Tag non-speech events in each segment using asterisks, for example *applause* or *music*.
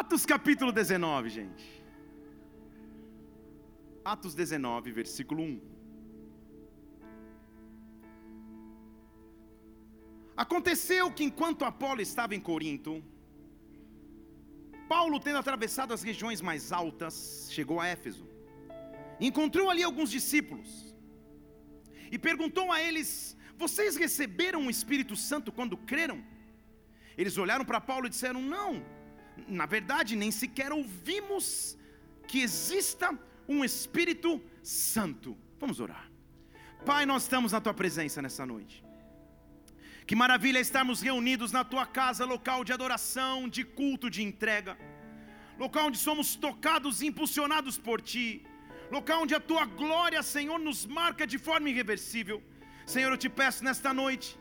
Atos capítulo 19, gente. Atos 19, versículo 1. Aconteceu que enquanto Apolo estava em Corinto, Paulo, tendo atravessado as regiões mais altas, chegou a Éfeso. Encontrou ali alguns discípulos e perguntou a eles: Vocês receberam o Espírito Santo quando creram? Eles olharam para Paulo e disseram: Não, na verdade, nem sequer ouvimos que exista um Espírito Santo. Vamos orar. Pai, nós estamos na tua presença nessa noite. Que maravilha estarmos reunidos na tua casa, local de adoração, de culto, de entrega, local onde somos tocados e impulsionados por ti, local onde a tua glória, Senhor, nos marca de forma irreversível. Senhor, eu te peço nesta noite,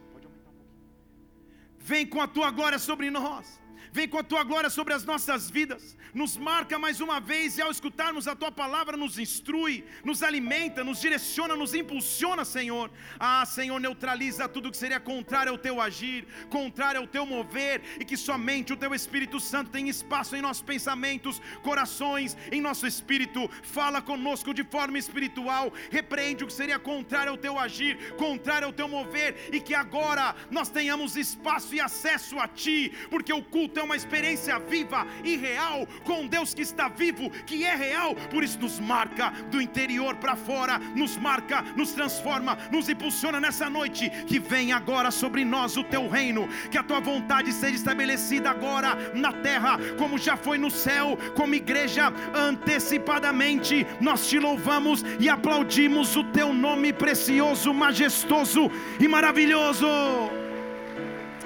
vem com a tua glória sobre nós. Vem com a tua glória sobre as nossas vidas, nos marca mais uma vez e ao escutarmos a tua palavra, nos instrui, nos alimenta, nos direciona, nos impulsiona, Senhor. Ah, Senhor, neutraliza tudo que seria contrário ao teu agir, contrário ao teu mover, e que somente o teu Espírito Santo tenha espaço em nossos pensamentos, corações, em nosso espírito. Fala conosco de forma espiritual, repreende o que seria contrário ao teu agir, contrário ao teu mover, e que agora nós tenhamos espaço e acesso a ti, porque o culto é uma experiência viva e real com Deus que está vivo, que é real, por isso nos marca do interior para fora, nos marca, nos transforma, nos impulsiona nessa noite. Que venha agora sobre nós o teu reino, que a tua vontade seja estabelecida agora na terra, como já foi no céu, como igreja, antecipadamente nós te louvamos e aplaudimos o teu nome precioso, majestoso e maravilhoso.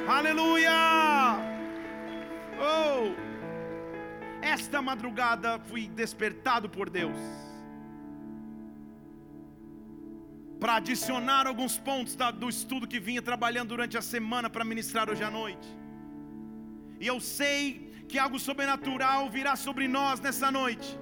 Aleluia! Oh! Esta madrugada fui despertado por Deus para adicionar alguns pontos do estudo que vinha trabalhando durante a semana para ministrar hoje à noite. E eu sei que algo sobrenatural virá sobre nós nessa noite.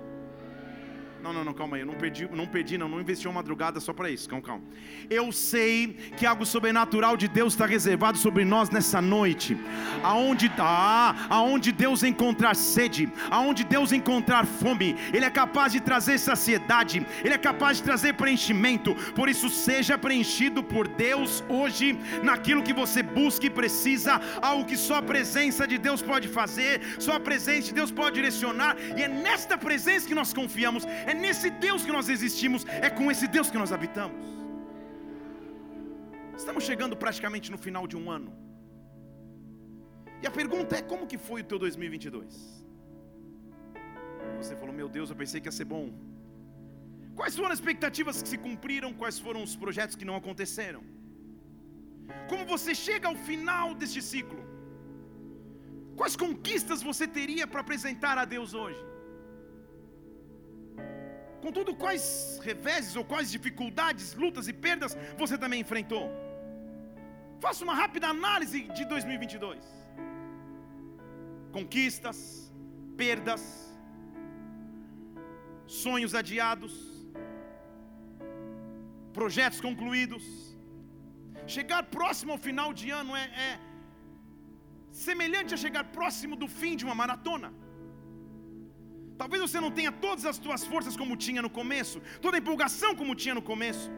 Não, não, não, calma aí. Eu não perdi, não perdi, não. Não investi uma madrugada só para isso. Calma, calma. Eu sei que algo sobrenatural de Deus está reservado sobre nós nessa noite. Aonde tá, aonde Deus encontrar sede, aonde Deus encontrar fome, Ele é capaz de trazer saciedade, Ele é capaz de trazer preenchimento. Por isso, seja preenchido por Deus hoje naquilo que você busca e precisa, algo que só a presença de Deus pode fazer, só a presença de Deus pode direcionar, e é nesta presença que nós confiamos. Nesse Deus que nós existimos, é com esse Deus que nós habitamos. Estamos chegando praticamente no final de um ano. E a pergunta é: como que foi o teu 2022? Você falou: "Meu Deus, eu pensei que ia ser bom". Quais foram as expectativas que se cumpriram? Quais foram os projetos que não aconteceram? Como você chega ao final deste ciclo? Quais conquistas você teria para apresentar a Deus hoje? Contudo, quais reveses ou quais dificuldades, lutas e perdas você também enfrentou? Faça uma rápida análise de 2022. Conquistas, perdas, sonhos adiados, projetos concluídos. Chegar próximo ao final de ano é, é semelhante a chegar próximo do fim de uma maratona. Talvez você não tenha todas as suas forças como tinha no começo, toda a empolgação como tinha no começo.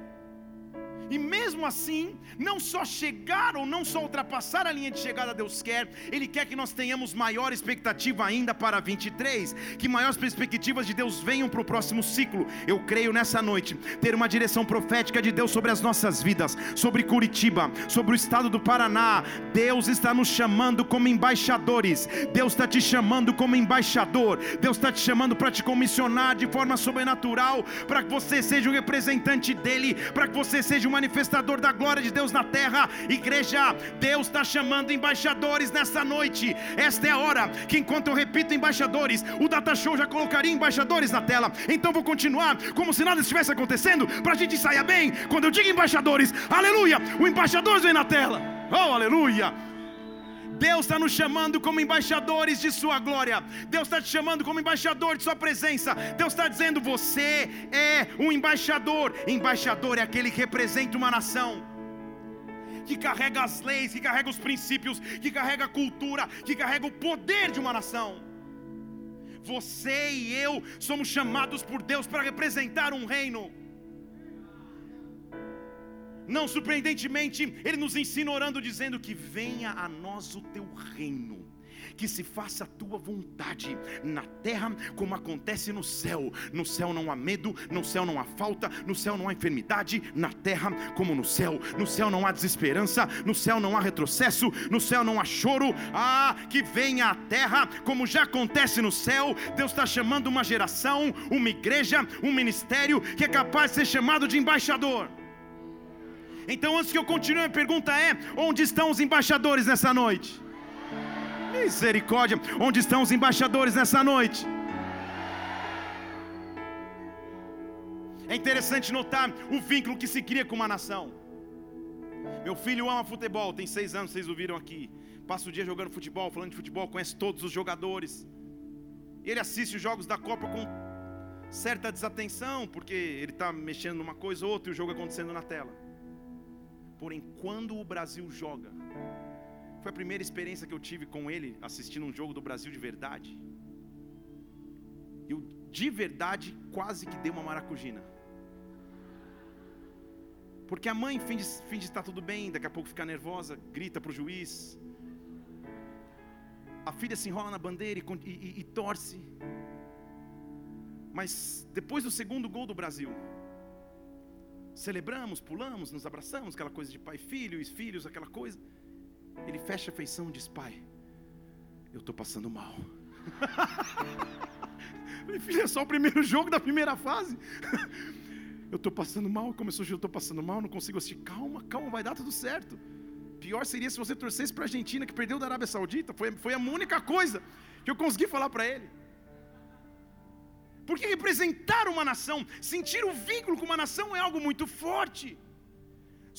E mesmo assim, não só chegar ou não só ultrapassar a linha de chegada Deus quer, Ele quer que nós tenhamos maior expectativa ainda para 23, que maiores perspectivas de Deus venham para o próximo ciclo. Eu creio nessa noite ter uma direção profética de Deus sobre as nossas vidas, sobre Curitiba, sobre o estado do Paraná. Deus está nos chamando como embaixadores, Deus está te chamando como embaixador, Deus está te chamando para te comissionar de forma sobrenatural, para que você seja um representante dEle, para que você seja um manifestador da glória de Deus na terra. Igreja, Deus está chamando embaixadores nessa noite. Esta é a hora que, enquanto eu repito embaixadores, o Data Show já colocaria embaixadores na tela. Então vou continuar como se nada estivesse acontecendo, para a gente saia bem. Quando eu digo embaixadores, aleluia, o embaixador vem na tela. Oh, aleluia. Deus está nos chamando como embaixadores de Sua glória. Deus está te chamando como embaixador de Sua presença. Deus está dizendo: você é um embaixador. Embaixador é aquele que representa uma nação. Que carrega as leis, que carrega os princípios, que carrega a cultura, que carrega o poder de uma nação. Você e eu somos chamados por Deus para representar um reino. Não surpreendentemente, Ele nos ensina orando, dizendo que venha a nós o teu reino que se faça a tua vontade na terra como acontece no céu. No céu não há medo, no céu não há falta, no céu não há enfermidade, na terra como no céu. No céu não há desesperança, no céu não há retrocesso, no céu não há choro. Ah, que venha a terra como já acontece no céu. Deus está chamando uma geração, uma igreja, um ministério que é capaz de ser chamado de embaixador. Então, antes que eu continue, a pergunta é: onde estão os embaixadores nessa noite? Misericórdia. Onde estão os embaixadores nessa noite? É interessante notar o vínculo que se cria com uma nação. Meu filho ama futebol, tem seis anos, vocês ouviram aqui. Passa o dia jogando futebol, falando de futebol, conhece todos os jogadores. Ele assiste os jogos da Copa com certa desatenção, porque ele está mexendo numa coisa ou outra e o jogo acontecendo na tela. Porém, quando o Brasil joga, foi a primeira experiência que eu tive com ele assistindo um jogo do Brasil de verdade. Eu de verdade quase que dei uma maracujina. Porque a mãe finge, finge estar tudo bem, daqui a pouco fica nervosa, grita para o juiz. A filha se enrola na bandeira e, e, e torce. Mas depois do segundo gol do Brasil, celebramos, pulamos, nos abraçamos, aquela coisa de pai filho, e filhos, aquela coisa. Ele fecha a feição e diz: Pai, eu estou passando mal. *laughs* Filho, é só o primeiro jogo da primeira fase. *laughs* eu estou passando mal. Começou, eu estou passando mal, não consigo assistir. Calma, calma, vai dar tudo certo. Pior seria se você torcesse para a Argentina, que perdeu da Arábia Saudita. Foi, foi a única coisa que eu consegui falar para ele. Porque representar uma nação, sentir o vínculo com uma nação é algo muito forte.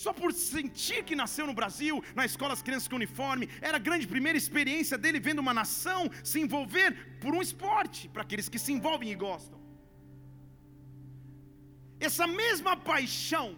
Só por sentir que nasceu no Brasil, na escola as crianças com uniforme, era a grande primeira experiência dele vendo uma nação se envolver por um esporte, para aqueles que se envolvem e gostam. Essa mesma paixão,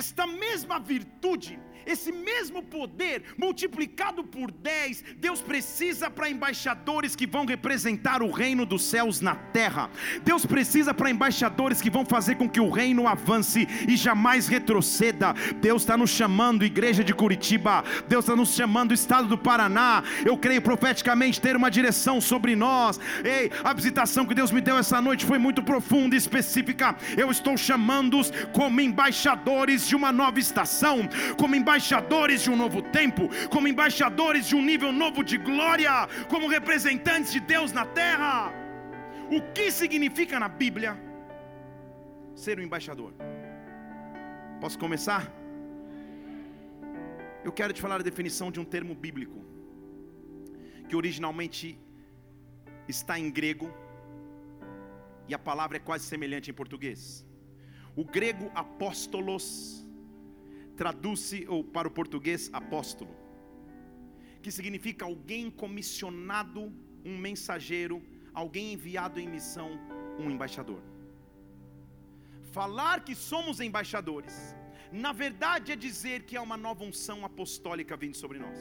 esta mesma virtude, esse mesmo poder multiplicado por 10, Deus precisa para embaixadores que vão representar o reino dos céus na terra. Deus precisa para embaixadores que vão fazer com que o reino avance e jamais retroceda. Deus está nos chamando, igreja de Curitiba. Deus está nos chamando, estado do Paraná. Eu creio profeticamente ter uma direção sobre nós. Ei, a visitação que Deus me deu essa noite foi muito profunda e específica. Eu estou chamando-os como embaixadores de uma nova estação, como embaixadores embaixadores de um novo tempo, como embaixadores de um nível novo de glória, como representantes de Deus na terra. O que significa na Bíblia ser um embaixador? Posso começar? Eu quero te falar a definição de um termo bíblico, que originalmente está em grego, e a palavra é quase semelhante em português. O grego apóstolos traduz-se ou para o português apóstolo, que significa alguém comissionado, um mensageiro, alguém enviado em missão, um embaixador. Falar que somos embaixadores, na verdade é dizer que há uma nova unção apostólica vindo sobre nós.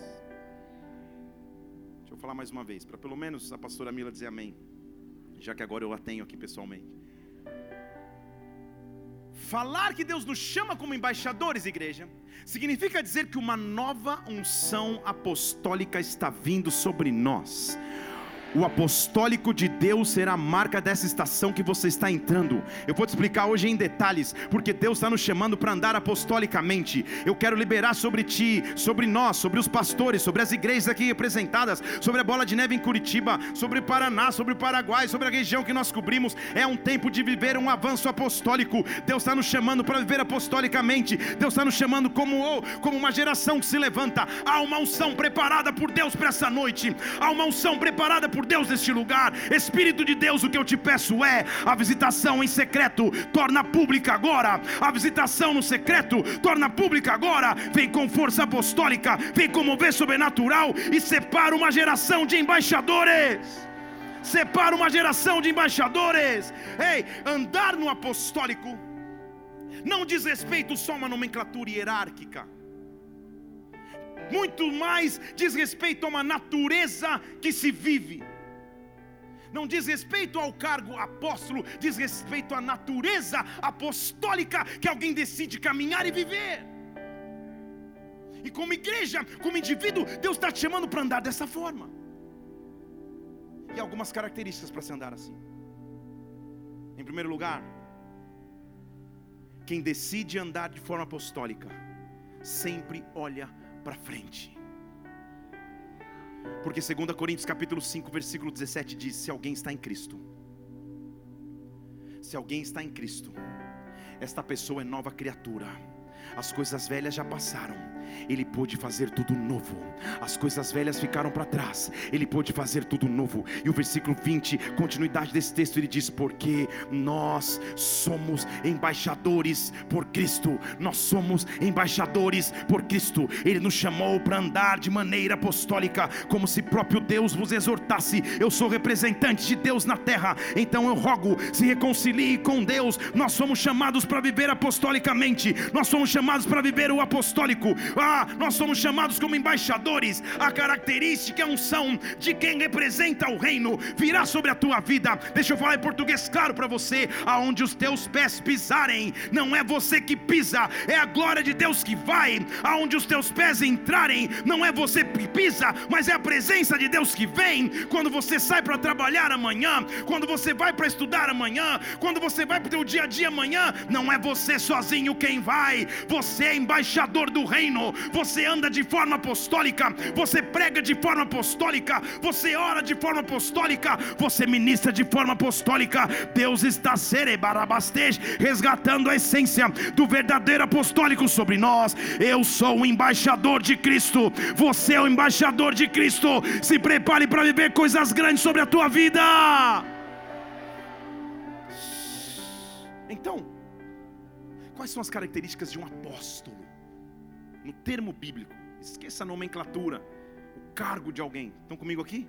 Deixa eu falar mais uma vez, para pelo menos a pastora Mila dizer amém, já que agora eu a tenho aqui pessoalmente. Falar que Deus nos chama como embaixadores, igreja, significa dizer que uma nova unção apostólica está vindo sobre nós. O apostólico de Deus será a marca dessa estação que você está entrando. Eu vou te explicar hoje em detalhes, porque Deus está nos chamando para andar apostolicamente. Eu quero liberar sobre ti, sobre nós, sobre os pastores, sobre as igrejas aqui representadas, sobre a bola de neve em Curitiba, sobre Paraná, sobre o Paraguai, sobre a região que nós cobrimos. É um tempo de viver um avanço apostólico. Deus está nos chamando para viver apostolicamente. Deus está nos chamando como, como uma geração que se levanta. Há uma unção preparada por Deus para essa noite. Há uma unção preparada por por Deus neste lugar. Espírito de Deus, o que eu te peço é a visitação em secreto, torna pública agora. A visitação no secreto, torna pública agora. Vem com força apostólica, vem com mover sobrenatural e separa uma geração de embaixadores. Separa uma geração de embaixadores. Ei, andar no apostólico não diz respeito só a uma nomenclatura hierárquica muito mais diz respeito a uma natureza que se vive. Não diz respeito ao cargo apóstolo, diz respeito à natureza apostólica que alguém decide caminhar e viver. E como igreja, como indivíduo, Deus está te chamando para andar dessa forma. E algumas características para se andar assim. Em primeiro lugar, quem decide andar de forma apostólica, sempre olha para frente. Porque 2 Coríntios capítulo 5, versículo 17 diz: se alguém está em Cristo, se alguém está em Cristo, esta pessoa é nova criatura. As coisas velhas já passaram ele pôde fazer tudo novo. As coisas velhas ficaram para trás, ele pôde fazer tudo novo. E o versículo 20, continuidade desse texto, ele diz: Porque nós somos embaixadores por Cristo, nós somos embaixadores por Cristo. Ele nos chamou para andar de maneira apostólica, como se próprio Deus vos exortasse. Eu sou representante de Deus na terra, então eu rogo, se reconcilie com Deus. Nós somos chamados para viver apostolicamente, nós somos chamados para viver o apostólico. Ah, nós somos chamados como embaixadores. A característica, a unção de quem representa o reino virá sobre a tua vida. Deixa eu falar em português claro para você: aonde os teus pés pisarem, não é você que pisa, é a glória de Deus que vai. Aonde os teus pés entrarem, não é você que pisa, mas é a presença de Deus que vem. Quando você sai para trabalhar amanhã, quando você vai para estudar amanhã, quando você vai para o teu dia a dia amanhã, não é você sozinho quem vai, você é embaixador do reino você anda de forma apostólica, você prega de forma apostólica, você ora de forma apostólica, você ministra de forma apostólica. Deus está cerebarabastej, resgatando a essência do verdadeiro apostólico sobre nós. Eu sou o embaixador de Cristo, você é o embaixador de Cristo. Se prepare para viver coisas grandes sobre a tua vida. Então, quais são as características de um apóstolo? No termo bíblico. Esqueça a nomenclatura, o cargo de alguém. Estão comigo aqui?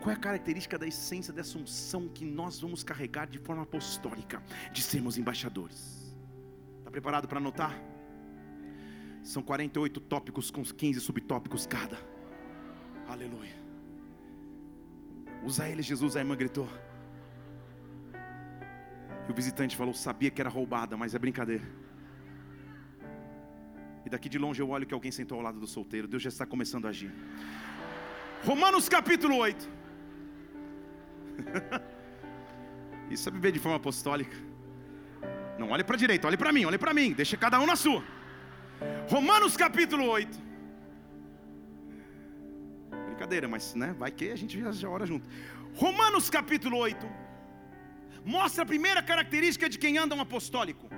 Qual é a característica da essência dessa unção que nós vamos carregar de forma apostólica, de sermos embaixadores? Está preparado para anotar? São 48 tópicos com 15 subtópicos cada. Aleluia. Usa ele, Jesus, a irmã gritou. E o visitante falou: Sabia que era roubada, mas é brincadeira. E daqui de longe eu olho que alguém sentou ao lado do solteiro. Deus já está começando a agir. Romanos capítulo 8. *laughs* Isso é viver de forma apostólica. Não olhe para a direita, olhe para mim, olhe para mim. Deixa cada um na sua. Romanos capítulo 8. Brincadeira, mas né, vai que a gente já, já ora junto. Romanos capítulo 8 mostra a primeira característica de quem anda um apostólico.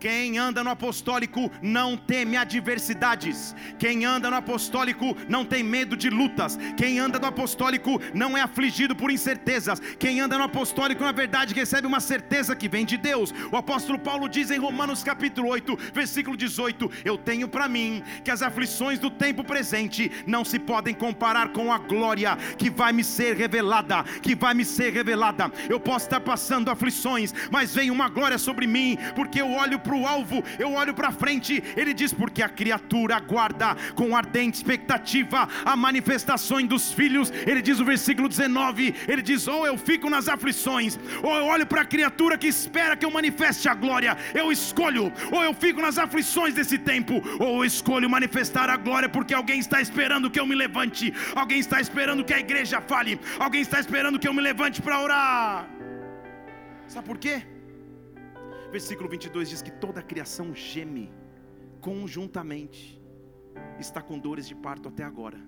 Quem anda no apostólico não teme adversidades. Quem anda no apostólico não tem medo de lutas. Quem anda no apostólico não é afligido por incertezas. Quem anda no apostólico, na verdade, recebe uma certeza que vem de Deus. O apóstolo Paulo diz em Romanos capítulo 8, versículo 18: Eu tenho para mim que as aflições do tempo presente não se podem comparar com a glória que vai me ser revelada. Que vai me ser revelada. Eu posso estar passando aflições, mas vem uma glória sobre mim, porque eu olho para o alvo, eu olho para frente. Ele diz: Porque a criatura aguarda com ardente expectativa a manifestação dos filhos. Ele diz o versículo 19: Ele diz: Ou eu fico nas aflições, ou eu olho para a criatura que espera que eu manifeste a glória. Eu escolho, ou eu fico nas aflições desse tempo, ou eu escolho manifestar a glória, porque alguém está esperando que eu me levante, alguém está esperando que a igreja fale, alguém está esperando que eu me levante para orar. Sabe por quê? Versículo 22 diz que toda a criação geme conjuntamente, está com dores de parto até agora.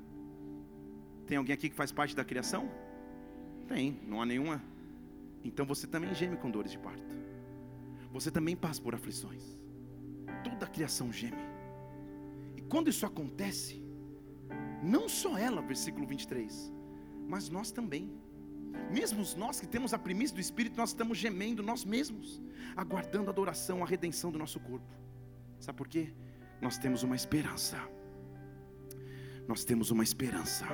Tem alguém aqui que faz parte da criação? Tem, não há nenhuma. Então você também geme com dores de parto. Você também passa por aflições. Toda a criação geme. E quando isso acontece, não só ela, versículo 23, mas nós também. Mesmo nós que temos a primícia do Espírito, nós estamos gemendo nós mesmos, aguardando a adoração, a redenção do nosso corpo. Sabe por quê? Nós temos uma esperança. Nós temos uma esperança.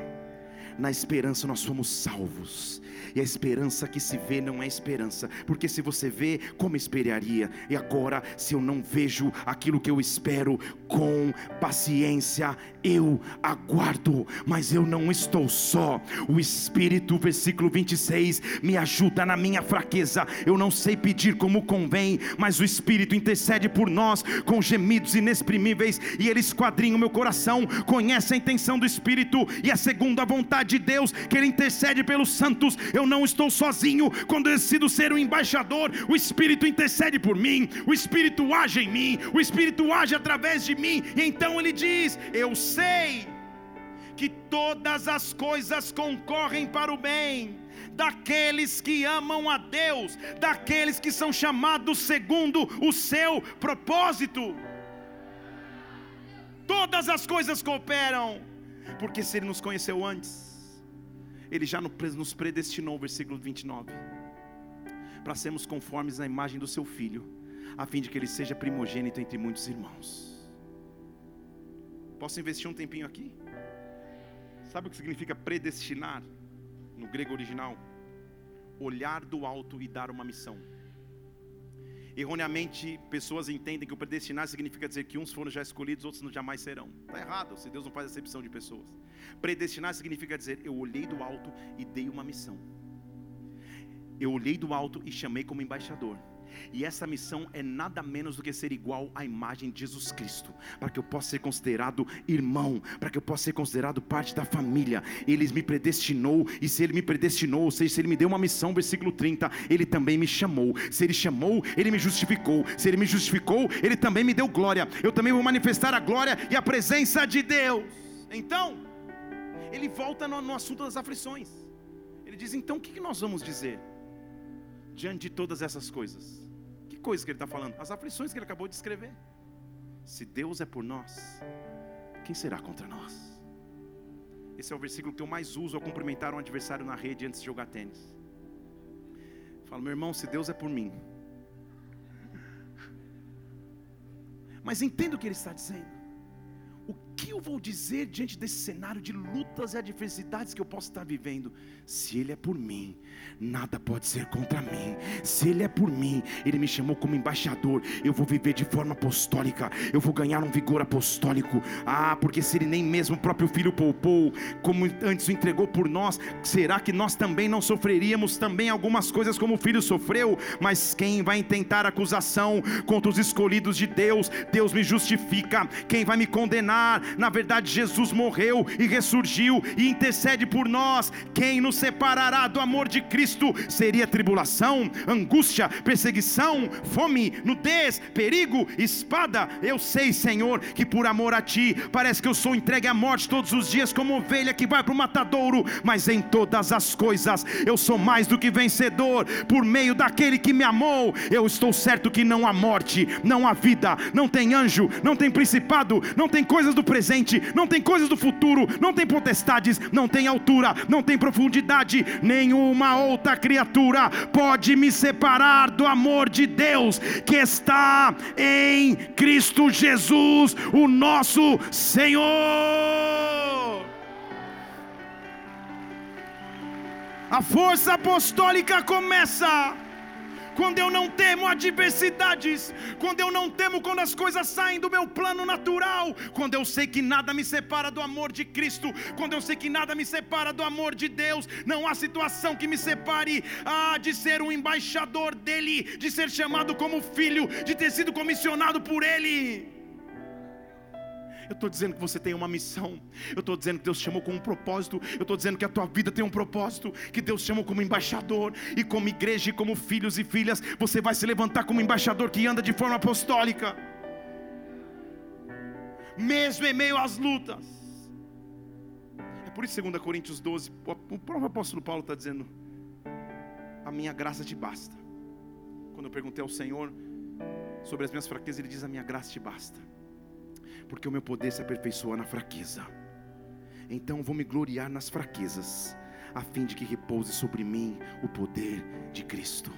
Na esperança nós somos salvos. E a esperança que se vê não é esperança, porque se você vê, como esperaria? E agora, se eu não vejo aquilo que eu espero, com paciência eu aguardo, mas eu não estou só. O Espírito, versículo 26, me ajuda na minha fraqueza. Eu não sei pedir como convém, mas o Espírito intercede por nós com gemidos inexprimíveis e ele esquadrinha o meu coração, conhece a intenção do Espírito e a segunda vontade de Deus, que ele intercede pelos santos. Eu não estou sozinho quando eu decido ser um embaixador. O Espírito intercede por mim, o Espírito age em mim, o Espírito age através de mim. E então ele diz: Eu sei que todas as coisas concorrem para o bem daqueles que amam a Deus, daqueles que são chamados segundo o seu propósito. Todas as coisas cooperam, porque se Ele nos conheceu antes, Ele já nos predestinou, versículo 29, para sermos conformes à imagem do Seu Filho, a fim de que Ele seja primogênito entre muitos irmãos. Posso investir um tempinho aqui? Sabe o que significa predestinar no grego original? Olhar do alto e dar uma missão. Erroneamente, pessoas entendem que o predestinar significa dizer que uns foram já escolhidos, outros jamais serão. Está errado, se Deus não faz acepção de pessoas. Predestinar significa dizer: eu olhei do alto e dei uma missão. Eu olhei do alto e chamei como embaixador. E essa missão é nada menos do que ser igual à imagem de Jesus Cristo, para que eu possa ser considerado irmão, para que eu possa ser considerado parte da família. Ele me predestinou, e se ele me predestinou, ou seja, se ele me deu uma missão, versículo 30, ele também me chamou. Se ele chamou, ele me justificou. Se ele me justificou, ele também me deu glória. Eu também vou manifestar a glória e a presença de Deus. Então, ele volta no, no assunto das aflições. Ele diz: então o que, que nós vamos dizer diante de todas essas coisas? coisas que ele está falando? As aflições que ele acabou de escrever. Se Deus é por nós, quem será contra nós? Esse é o versículo que eu mais uso ao cumprimentar um adversário na rede antes de jogar tênis. Falo, meu irmão, se Deus é por mim. Mas entenda o que ele está dizendo que eu vou dizer diante desse cenário de lutas e adversidades que eu posso estar vivendo? Se Ele é por mim, nada pode ser contra mim. Se Ele é por mim, Ele me chamou como embaixador. Eu vou viver de forma apostólica, eu vou ganhar um vigor apostólico. Ah, porque se Ele nem mesmo o próprio Filho poupou, como antes o entregou por nós, será que nós também não sofreríamos também algumas coisas como o Filho sofreu? Mas quem vai intentar acusação contra os escolhidos de Deus? Deus me justifica. Quem vai me condenar? Na verdade, Jesus morreu e ressurgiu e intercede por nós. Quem nos separará do amor de Cristo? Seria tribulação, angústia, perseguição, fome, nudez, perigo, espada. Eu sei, Senhor, que por amor a Ti, parece que eu sou entregue à morte todos os dias, como ovelha que vai para o matadouro, mas em todas as coisas eu sou mais do que vencedor, por meio daquele que me amou. Eu estou certo que não há morte, não há vida, não tem anjo, não tem principado, não tem coisas do presente presente, não tem coisas do futuro, não tem potestades, não tem altura, não tem profundidade, nenhuma outra criatura pode me separar do amor de Deus que está em Cristo Jesus, o nosso Senhor. A força apostólica começa quando eu não temo adversidades, quando eu não temo quando as coisas saem do meu plano natural, quando eu sei que nada me separa do amor de Cristo, quando eu sei que nada me separa do amor de Deus, não há situação que me separe ah, de ser um embaixador dele, de ser chamado como filho, de ter sido comissionado por ele. Eu estou dizendo que você tem uma missão. Eu estou dizendo que Deus chamou com um propósito. Eu estou dizendo que a tua vida tem um propósito. Que Deus chamou como embaixador. E como igreja e como filhos e filhas. Você vai se levantar como embaixador que anda de forma apostólica. Mesmo em meio às lutas. É por isso, 2 Coríntios 12, o próprio apóstolo Paulo está dizendo: A minha graça te basta. Quando eu perguntei ao Senhor sobre as minhas fraquezas, Ele diz: A minha graça te basta porque o meu poder se aperfeiçoa na fraqueza. Então vou me gloriar nas fraquezas, a fim de que repouse sobre mim o poder de Cristo.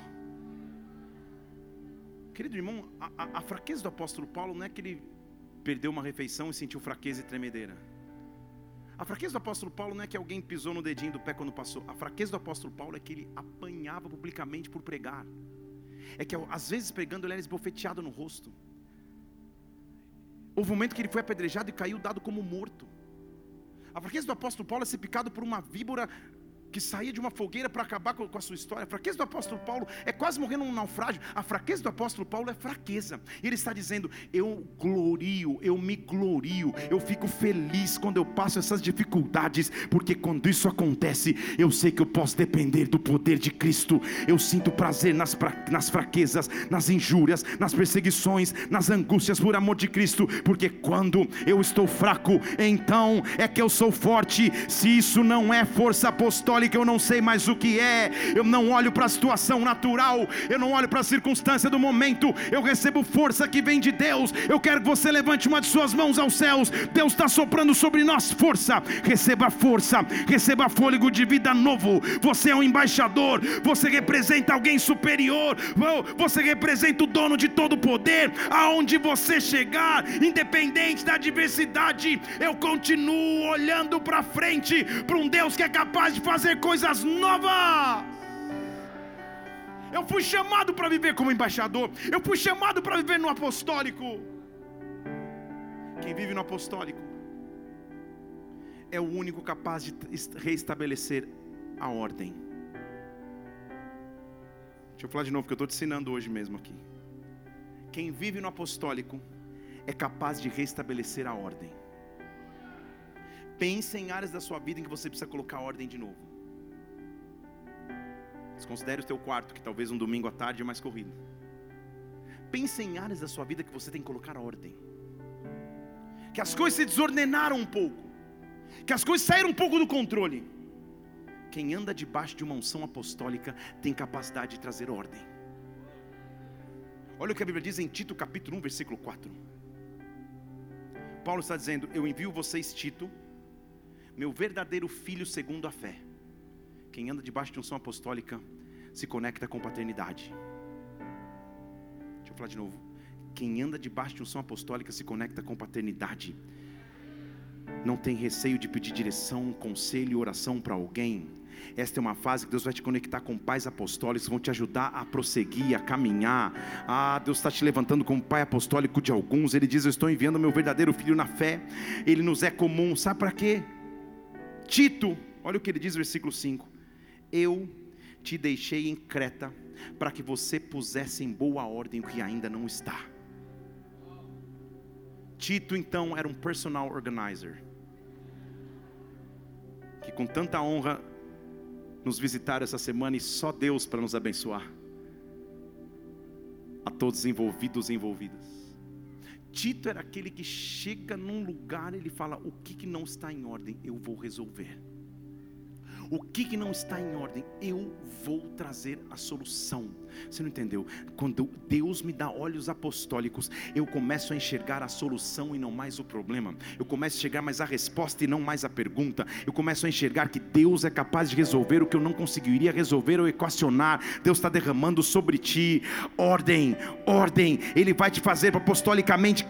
Querido irmão, a, a, fraqueza do apóstolo Paulo não é que ele perdeu uma refeição e sentiu fraqueza e tremedeira. A fraqueza do apóstolo Paulo não é que alguém pisou no dedinho do pé quando passou. A fraqueza do apóstolo Paulo é que ele apanhava publicamente por pregar. É que às vezes pregando ele era esbofeteado no rosto. Houve um momento que ele foi apedrejado e caiu dado como morto. A fraqueza do apóstolo Paulo é ser picado por uma víbora que saía de uma fogueira para acabar com, a sua história. A fraqueza do apóstolo Paulo é quase morrer num naufrágio. A fraqueza do apóstolo Paulo é fraqueza. Ele está dizendo: Eu glorio, eu me glorio, eu fico feliz quando eu passo essas dificuldades, porque quando isso acontece, eu sei que eu posso depender do poder de Cristo. Eu sinto prazer nas, nas fraquezas, nas injúrias, nas perseguições, nas angústias por amor de Cristo, porque quando eu estou fraco, então é que eu sou forte. Se isso não é força apostólica, que eu não sei mais o que é, eu não olho para a situação natural, eu não olho para a circunstância do momento, eu recebo força que vem de Deus. Eu quero que você levante uma de suas mãos aos céus, Deus está soprando sobre nós força, receba força, receba fôlego de vida novo. Você é um embaixador, você representa alguém superior, você representa o dono de todo o poder, aonde você chegar, independente da adversidade, eu continuo olhando para frente, para um Deus que é capaz de fazer fazer coisas novas. Eu fui chamado para viver como embaixador. Eu fui chamado para viver no apostólico. Quem vive no apostólico é o único capaz de reestabelecer a ordem. Deixa eu falar de novo, que eu estou te ensinando hoje mesmo aqui. Quem vive no apostólico é capaz de restabelecer a ordem. Pense em áreas da sua vida em que você precisa colocar ordem de novo. Desconsidere o teu quarto, que talvez um domingo à tarde é mais corrido. Pense em áreas da sua vida que você tem que colocar ordem. Que as coisas se desordenaram um pouco. Que as coisas saíram um pouco do controle. Quem anda debaixo de uma unção apostólica tem capacidade de trazer ordem. Olha o que a Bíblia diz em Tito capítulo 1, versículo 4. Paulo está dizendo: Eu envio vocês, Tito, meu verdadeiro filho segundo a fé quem anda debaixo de unção apostólica se conecta com paternidade. Deixa eu falar de novo. Quem anda debaixo de unção apostólica se conecta com paternidade. Não tem receio de pedir direção, conselho e oração para alguém. Esta é uma fase que Deus vai te conectar com pais apostólicos vão te ajudar a prosseguir, a caminhar. Ah, Deus está te levantando como pai apostólico de alguns. Ele diz: Eu estou enviando meu verdadeiro filho na fé. Ele nos é comum. Sabe para quê? Tito, olha o que ele diz versículo 5 eu te deixei em Creta para que você pusesse em boa ordem o que ainda não está. Tito então era um personal organizer, que com tanta honra nos visitaram essa semana e só Deus para nos abençoar. A todos envolvidos e envolvidas. Tito era aquele que chega num lugar, ele fala: o que, que não está em ordem, eu vou resolver. O que, que não está em ordem? Eu vou trazer a solução. Você não entendeu? Quando Deus me dá olhos apostólicos, eu começo a enxergar a solução e não mais o problema. Eu começo a enxergar mais a resposta e não mais a pergunta. Eu começo a enxergar que Deus é capaz de resolver o que eu não conseguiria resolver ou equacionar. Deus está derramando sobre ti ordem, ordem. Ele vai te fazer apostolicamente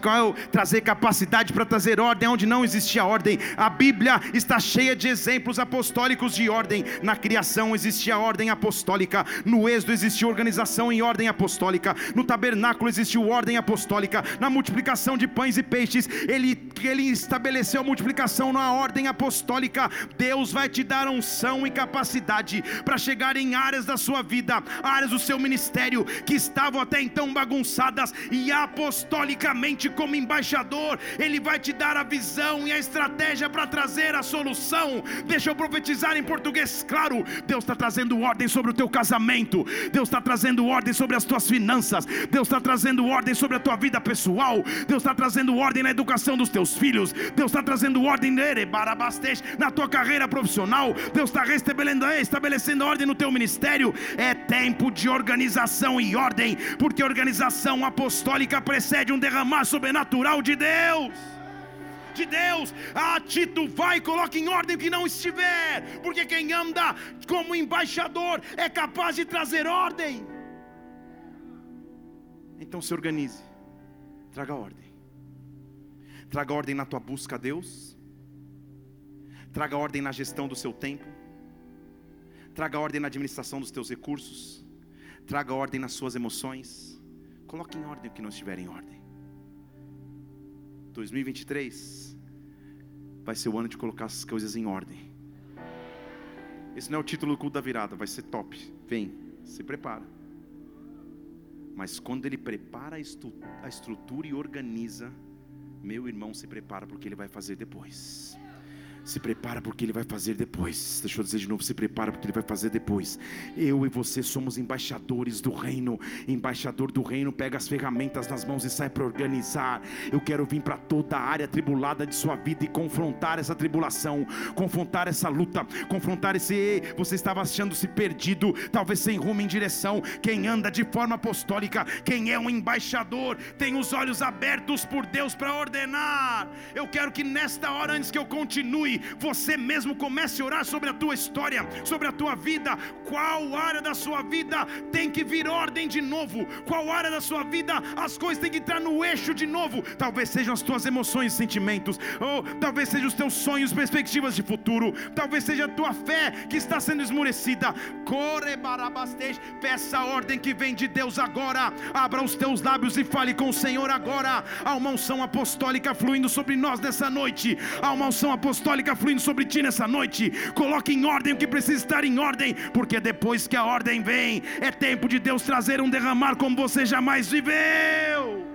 trazer capacidade para trazer ordem onde não existia ordem. A Bíblia está cheia de exemplos apostólicos de ordem. Na criação existia ordem apostólica. No êxodo existia organização organização em ordem apostólica. No tabernáculo existiu ordem apostólica. Na multiplicação de pães e peixes, ele, ele estabeleceu a multiplicação na ordem apostólica. Deus vai te dar unção e capacidade para chegar em áreas da sua vida, áreas do seu ministério que estavam até então bagunçadas e apostolicamente como embaixador, ele vai te dar a visão e a estratégia para trazer a solução. Deixa eu profetizar em português, claro. Deus está trazendo ordem sobre o teu casamento. Deus está trazendo trazendo ordem sobre as tuas finanças, Deus está trazendo ordem sobre a tua vida pessoal, Deus está trazendo ordem na educação dos teus filhos, Deus está trazendo ordem na tua carreira profissional, Deus está restabelecendo, estabelecendo ordem no teu ministério. É tempo de organização e ordem, porque organização apostólica precede um derramar sobrenatural de Deus de Deus. Ah, Tito, vai coloque em ordem o que não estiver, porque quem anda como embaixador é capaz de trazer ordem. Então se organize, traga ordem, traga ordem na tua busca a Deus, Traga ordem na gestão do seu tempo. Traga ordem na administração dos teus recursos. Traga ordem nas suas emoções. Coloque em ordem o que não estiver em ordem. 2023 vai ser o ano de colocar as coisas em ordem. Esse não é o título do culto da virada, vai ser top. Vem, se prepara. Mas quando ele prepara a estrutura e organiza, meu irmão se prepara porque ele vai fazer depois. Se prepara porque Ele vai fazer depois. Deixa eu dizer de novo: se prepara porque Ele vai fazer depois. Eu e você somos embaixadores do reino. Embaixador do reino pega as ferramentas nas mãos e sai para organizar. Eu quero vir para toda a área tribulada de sua vida e confrontar essa tribulação, confrontar essa luta, confrontar esse. Você estava achando-se perdido, talvez sem rumo em direção. Quem anda de forma apostólica, quem é um embaixador, tem os olhos abertos por Deus para ordenar. Eu quero que nesta hora, antes que eu continue, você mesmo comece a orar sobre a tua história, sobre a tua vida. Qual área da sua vida tem que vir ordem de novo? Qual área da sua vida as coisas têm que entrar no eixo de novo? Talvez sejam as tuas emoções e sentimentos, ou talvez sejam os teus sonhos, perspectivas de futuro, talvez seja a tua fé que está sendo esmurecida. Peça a ordem que vem de Deus agora. Abra os teus lábios e fale com o Senhor agora. Há uma unção apostólica fluindo sobre nós nessa noite. Há uma unção apostólica apostólica fluindo sobre ti nessa noite. Coloque em ordem o que precisa estar em ordem, porque depois que a ordem vem, é tempo de Deus trazer um derramar como você jamais viveu.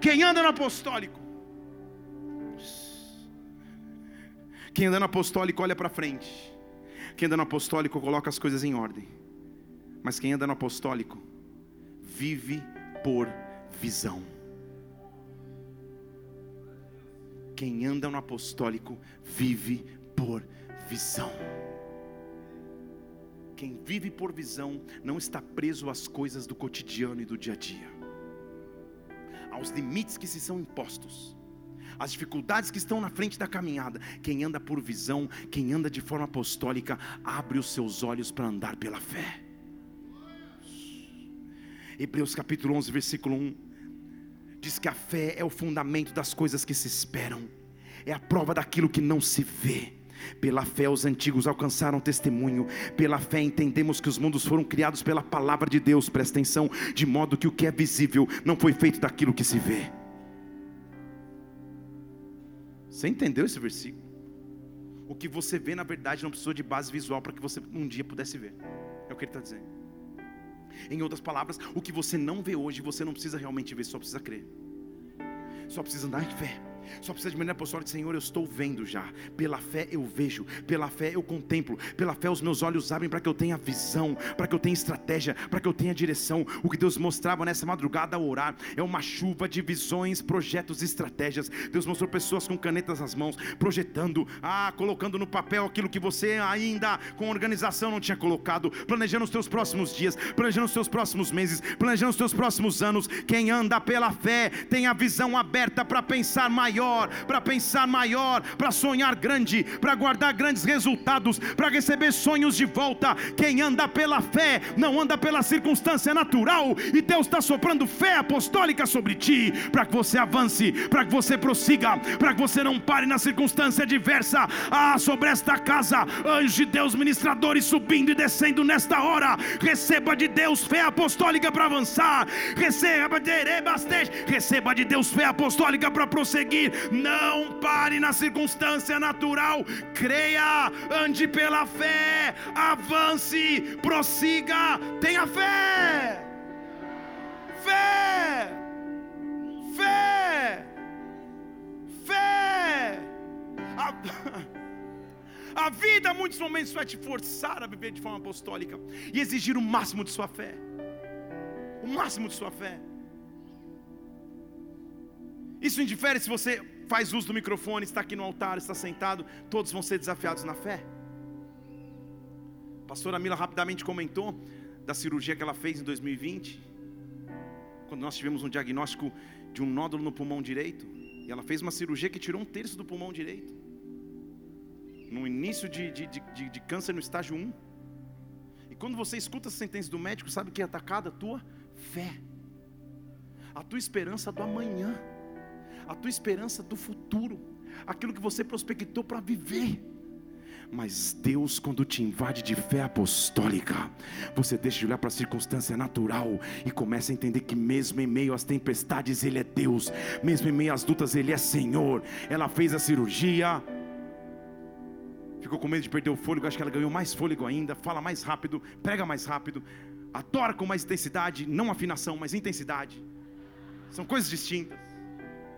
Quem anda no apostólico, quem anda no apostólico olha para frente. Quem anda no apostólico coloca as coisas em ordem. Mas quem anda no apostólico vive por visão. Quem anda no apostólico vive por visão. Quem vive por visão não está preso às coisas do cotidiano e do dia a dia, aos limites que se são impostos, às dificuldades que estão na frente da caminhada. Quem anda por visão, quem anda de forma apostólica, abre os seus olhos para andar pela fé. Hebreus capítulo 11, versículo 1 diz que a fé é o fundamento das coisas que se esperam, é a prova daquilo que não se vê. Pela fé, os antigos alcançaram testemunho. Pela fé, entendemos que os mundos foram criados pela palavra de Deus. Presta atenção, de modo que o que é visível não foi feito daquilo que se vê. Você entendeu esse versículo? O que você vê, na verdade, não precisou de base visual para que você um dia pudesse ver. É o que ele está dizendo. Em outras palavras, o que você não vê hoje, você não precisa realmente ver, só precisa crer. Só precisa andar em fé. Só precisa de maneira apostólica, Senhor, eu estou vendo já. Pela fé eu vejo, pela fé eu contemplo, pela fé os meus olhos abrem para que eu tenha visão, para que eu tenha estratégia, para que eu tenha direção. O que Deus mostrava nessa madrugada ao orar é uma chuva de visões, projetos, estratégias. Deus mostrou pessoas com canetas nas mãos, projetando, ah, colocando no papel aquilo que você ainda com organização não tinha colocado, planejando os teus próximos dias, planejando os teus próximos meses, planejando os teus próximos anos. Quem anda pela fé tem a visão aberta para pensar maior maior, para pensar maior, para sonhar grande, para guardar grandes resultados, para receber sonhos de volta. Quem anda pela fé não anda pela circunstância natural, e Deus está soprando fé apostólica sobre ti, para que você avance, para que você prossiga, para que você não pare na circunstância adversa. Ah, sobre esta casa, anjos de Deus, ministradores subindo e descendo nesta hora. Receba de Deus fé apostólica para avançar, receba receba de Deus fé apostólica para prosseguir não pare na circunstância natural, creia, ande pela fé, avance, prossiga, tenha fé. Fé, fé, fé. A, *laughs* a vida, muitos momentos, vai te forçar a viver de forma apostólica e exigir o máximo de sua fé. O máximo de sua fé. Isso indifere se você faz uso do microfone, está aqui no altar, está sentado, todos vão ser desafiados na fé. A pastora Mila rapidamente comentou da cirurgia que ela fez em 2020, quando nós tivemos um diagnóstico de um nódulo no pulmão direito, e ela fez uma cirurgia que tirou um terço do pulmão direito, no início de, de, de, de câncer no estágio 1. E quando você escuta a sentença do médico, sabe que é atacada? A tua fé, a tua esperança do amanhã a tua esperança do futuro, aquilo que você prospectou para viver. Mas Deus, quando te invade de fé apostólica, você deixa de olhar para a circunstância natural e começa a entender que, mesmo em meio às tempestades, Ele é Deus, mesmo em meio às lutas, Ele é Senhor. Ela fez a cirurgia, ficou com medo de perder o fôlego, acho que ela ganhou mais fôlego ainda, fala mais rápido, prega mais rápido, adora com mais intensidade, não afinação, mas intensidade. São coisas distintas.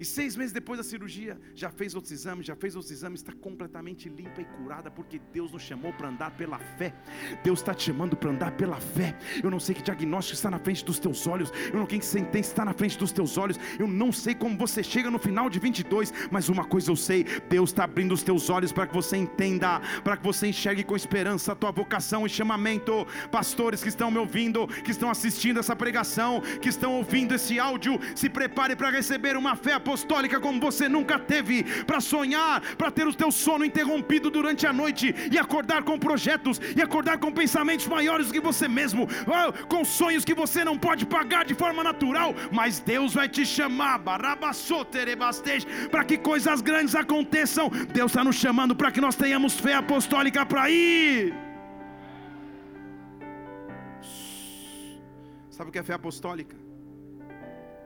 E seis meses depois da cirurgia, já fez outros exames, já fez outros exames, está completamente limpa e curada, porque Deus nos chamou para andar pela fé. Deus está te chamando para andar pela fé. Eu não sei que diagnóstico está na frente dos teus olhos, eu não sei que sentença está na frente dos teus olhos, eu não sei como você chega no final de 22, mas uma coisa eu sei: Deus está abrindo os teus olhos para que você entenda, para que você enxergue com esperança a tua vocação e chamamento. Pastores que estão me ouvindo, que estão assistindo essa pregação, que estão ouvindo esse áudio, se prepare para receber uma fé apostólica como você nunca teve, para sonhar, para ter o teu sono interrompido durante a noite e acordar com projetos e acordar com pensamentos maiores do que você mesmo, ah, com sonhos que você não pode pagar de forma natural, mas Deus vai te chamar, para que coisas grandes aconteçam. Deus está nos chamando para que nós tenhamos fé apostólica para ir. Sabe o que é fé apostólica?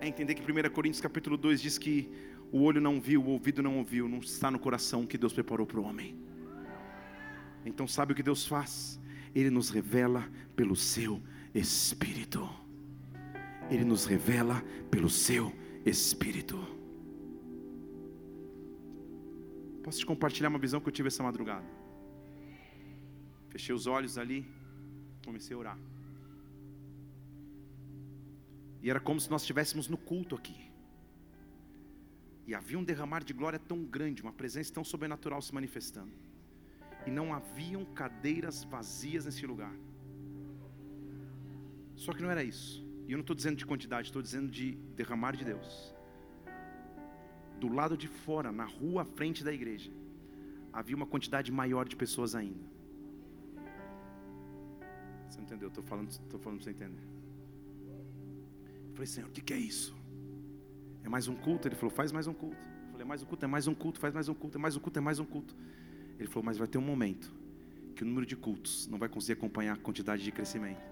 É entender que 1 Coríntios capítulo 2 diz que o olho não viu, o ouvido não ouviu, não está no coração que Deus preparou para o homem. Então sabe o que Deus faz? Ele nos revela pelo seu Espírito. Ele nos revela pelo seu Espírito. Posso te compartilhar uma visão que eu tive essa madrugada? Fechei os olhos ali, comecei a orar. E era como se nós estivéssemos no culto aqui. E havia um derramar de glória tão grande, uma presença tão sobrenatural se manifestando. E não haviam cadeiras vazias nesse lugar. Só que não era isso. E eu não estou dizendo de quantidade, estou dizendo de derramar de Deus. Do lado de fora, na rua à frente da igreja, havia uma quantidade maior de pessoas ainda. Você entendeu? Estou falando, falando para você entender. Falei, Senhor, o que, é isso? É mais um culto? Ele falou, faz mais um culto. Eu falei, é mais um culto, é mais um culto, faz mais um culto, é mais um culto, é mais um culto. Ele falou, mas vai ter um momento que o número de cultos não vai conseguir acompanhar a quantidade de crescimento.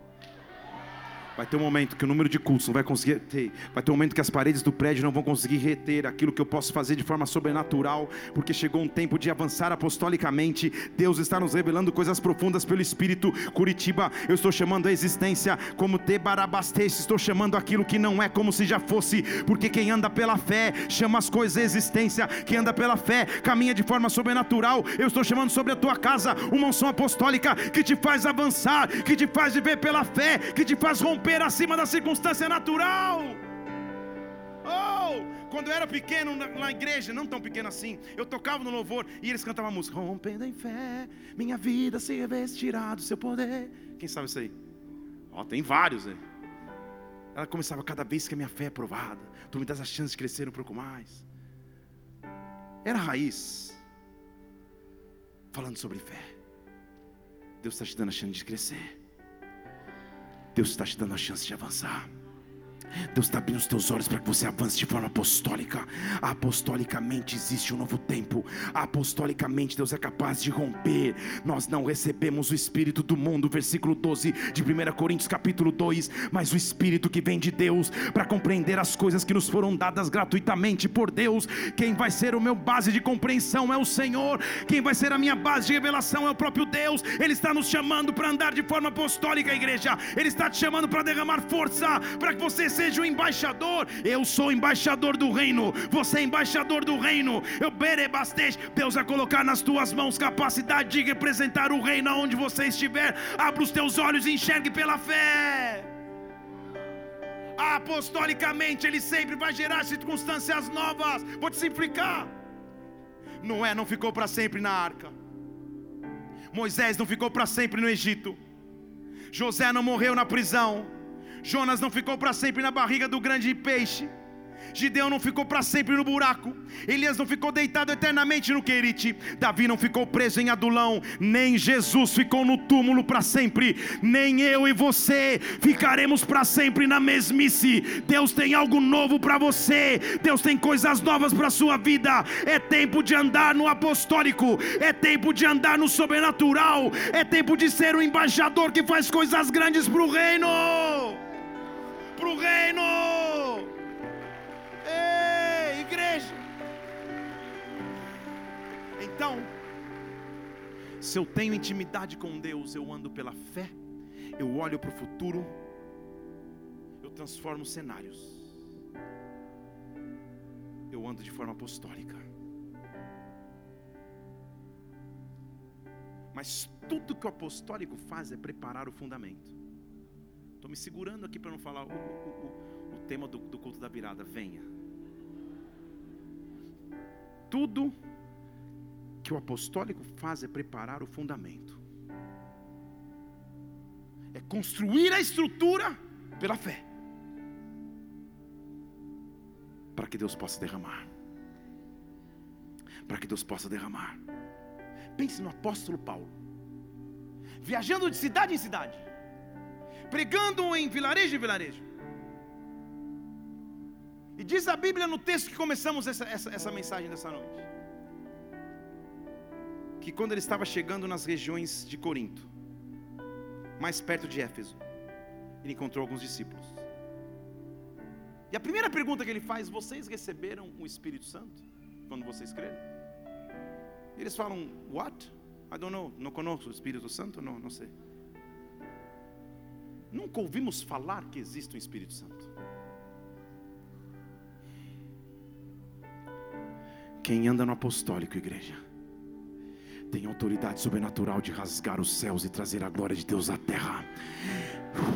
Vai ter um momento que o número de cultos não vai conseguir ter. Vai ter um momento que as paredes do prédio não vão conseguir reter aquilo que eu posso fazer de forma sobrenatural, porque chegou um tempo de avançar apostolicamente. Deus está nos revelando coisas profundas pelo Espírito. Curitiba, eu estou chamando a existência como Tebarabasteixe, estou chamando aquilo que não é como se já fosse, porque quem anda pela fé chama as coisas a existência. Quem anda pela fé caminha de forma sobrenatural. Eu estou chamando sobre a tua casa uma unção apostólica que te faz avançar, que te faz viver pela fé, que te faz romper romper acima da circunstância natural. Oh, quando eu era pequeno na, igreja, não tão pequeno assim, eu tocava no louvor e eles cantavam a música: Rompendo em fé, minha vida se revestirá do seu poder. Quem sabe isso aí? Ó, oh, tem vários aí. Ela começava cada vez que a minha fé é provada, tu me das a chance de crescer um pouco mais. Era raiz, falando sobre fé. Deus está te dando a chance de crescer. Deus está te dando a chance de avançar. Deus está abrindo os teus olhos para que você avance de forma apostólica. Apostolicamente existe um novo tempo. Apostolicamente Deus é capaz de romper. Nós não recebemos o espírito do mundo, versículo 12 de 1 Coríntios, capítulo 2, mas o espírito que vem de Deus para compreender as coisas que nos foram dadas gratuitamente por Deus. Quem vai ser o meu base de compreensão é o Senhor. Quem vai ser a minha base de revelação é o próprio Deus. Ele está nos chamando para andar de forma apostólica, igreja. Ele está te chamando para derramar força, para que você seja um embaixador. Eu sou embaixador do reino. Você é embaixador do reino. Eu berebastej. Deus vai colocar nas tuas mãos capacidade de representar o reino aonde você estiver. Abra os teus olhos e enxergue pela fé. Apostolicamente, Ele sempre vai gerar circunstâncias novas. Vou te simplificar. Noé não ficou para sempre na arca. Moisés não ficou para sempre no Egito. José não morreu na prisão. Jonas não ficou para sempre na barriga do grande peixe. Gideão não ficou para sempre no buraco, Elias não ficou deitado eternamente no Querite, Davi não ficou preso em Adulão, nem Jesus ficou no túmulo para sempre, nem eu e você ficaremos para sempre na mesmice. Deus tem algo novo para você, Deus tem coisas novas para sua vida. É tempo de andar no apostólico, é tempo de andar no sobrenatural, é tempo de ser um embaixador que faz coisas grandes para o reino. O reino. Ei, igreja. Então, se eu tenho intimidade com Deus, eu ando pela fé, eu olho para o futuro, eu transformo cenários, eu ando de forma apostólica. Mas tudo que o apostólico faz é preparar o fundamento. Estou me segurando aqui para não falar o, o, o, o tema do, do culto da virada. Venha. Tudo que o apostólico faz é preparar o fundamento, é construir a estrutura pela fé, para que Deus possa derramar. Para que Deus possa derramar. Pense no apóstolo Paulo, viajando de cidade em cidade, pregando em vilarejo em vilarejo. E diz a Bíblia no texto que começamos essa, essa, essa mensagem dessa noite: que quando ele estava chegando nas regiões de Corinto, mais perto de Éfeso, ele encontrou alguns discípulos. E a primeira pergunta que ele faz: Vocês receberam o Espírito Santo quando vocês creram? Eles falam: What? I don't know. Não conosco o Espírito Santo? Não, não sei. Nunca ouvimos falar que existe um Espírito Santo. Quem anda no apostólico, igreja, tem autoridade sobrenatural de rasgar os céus e trazer a glória de Deus à terra.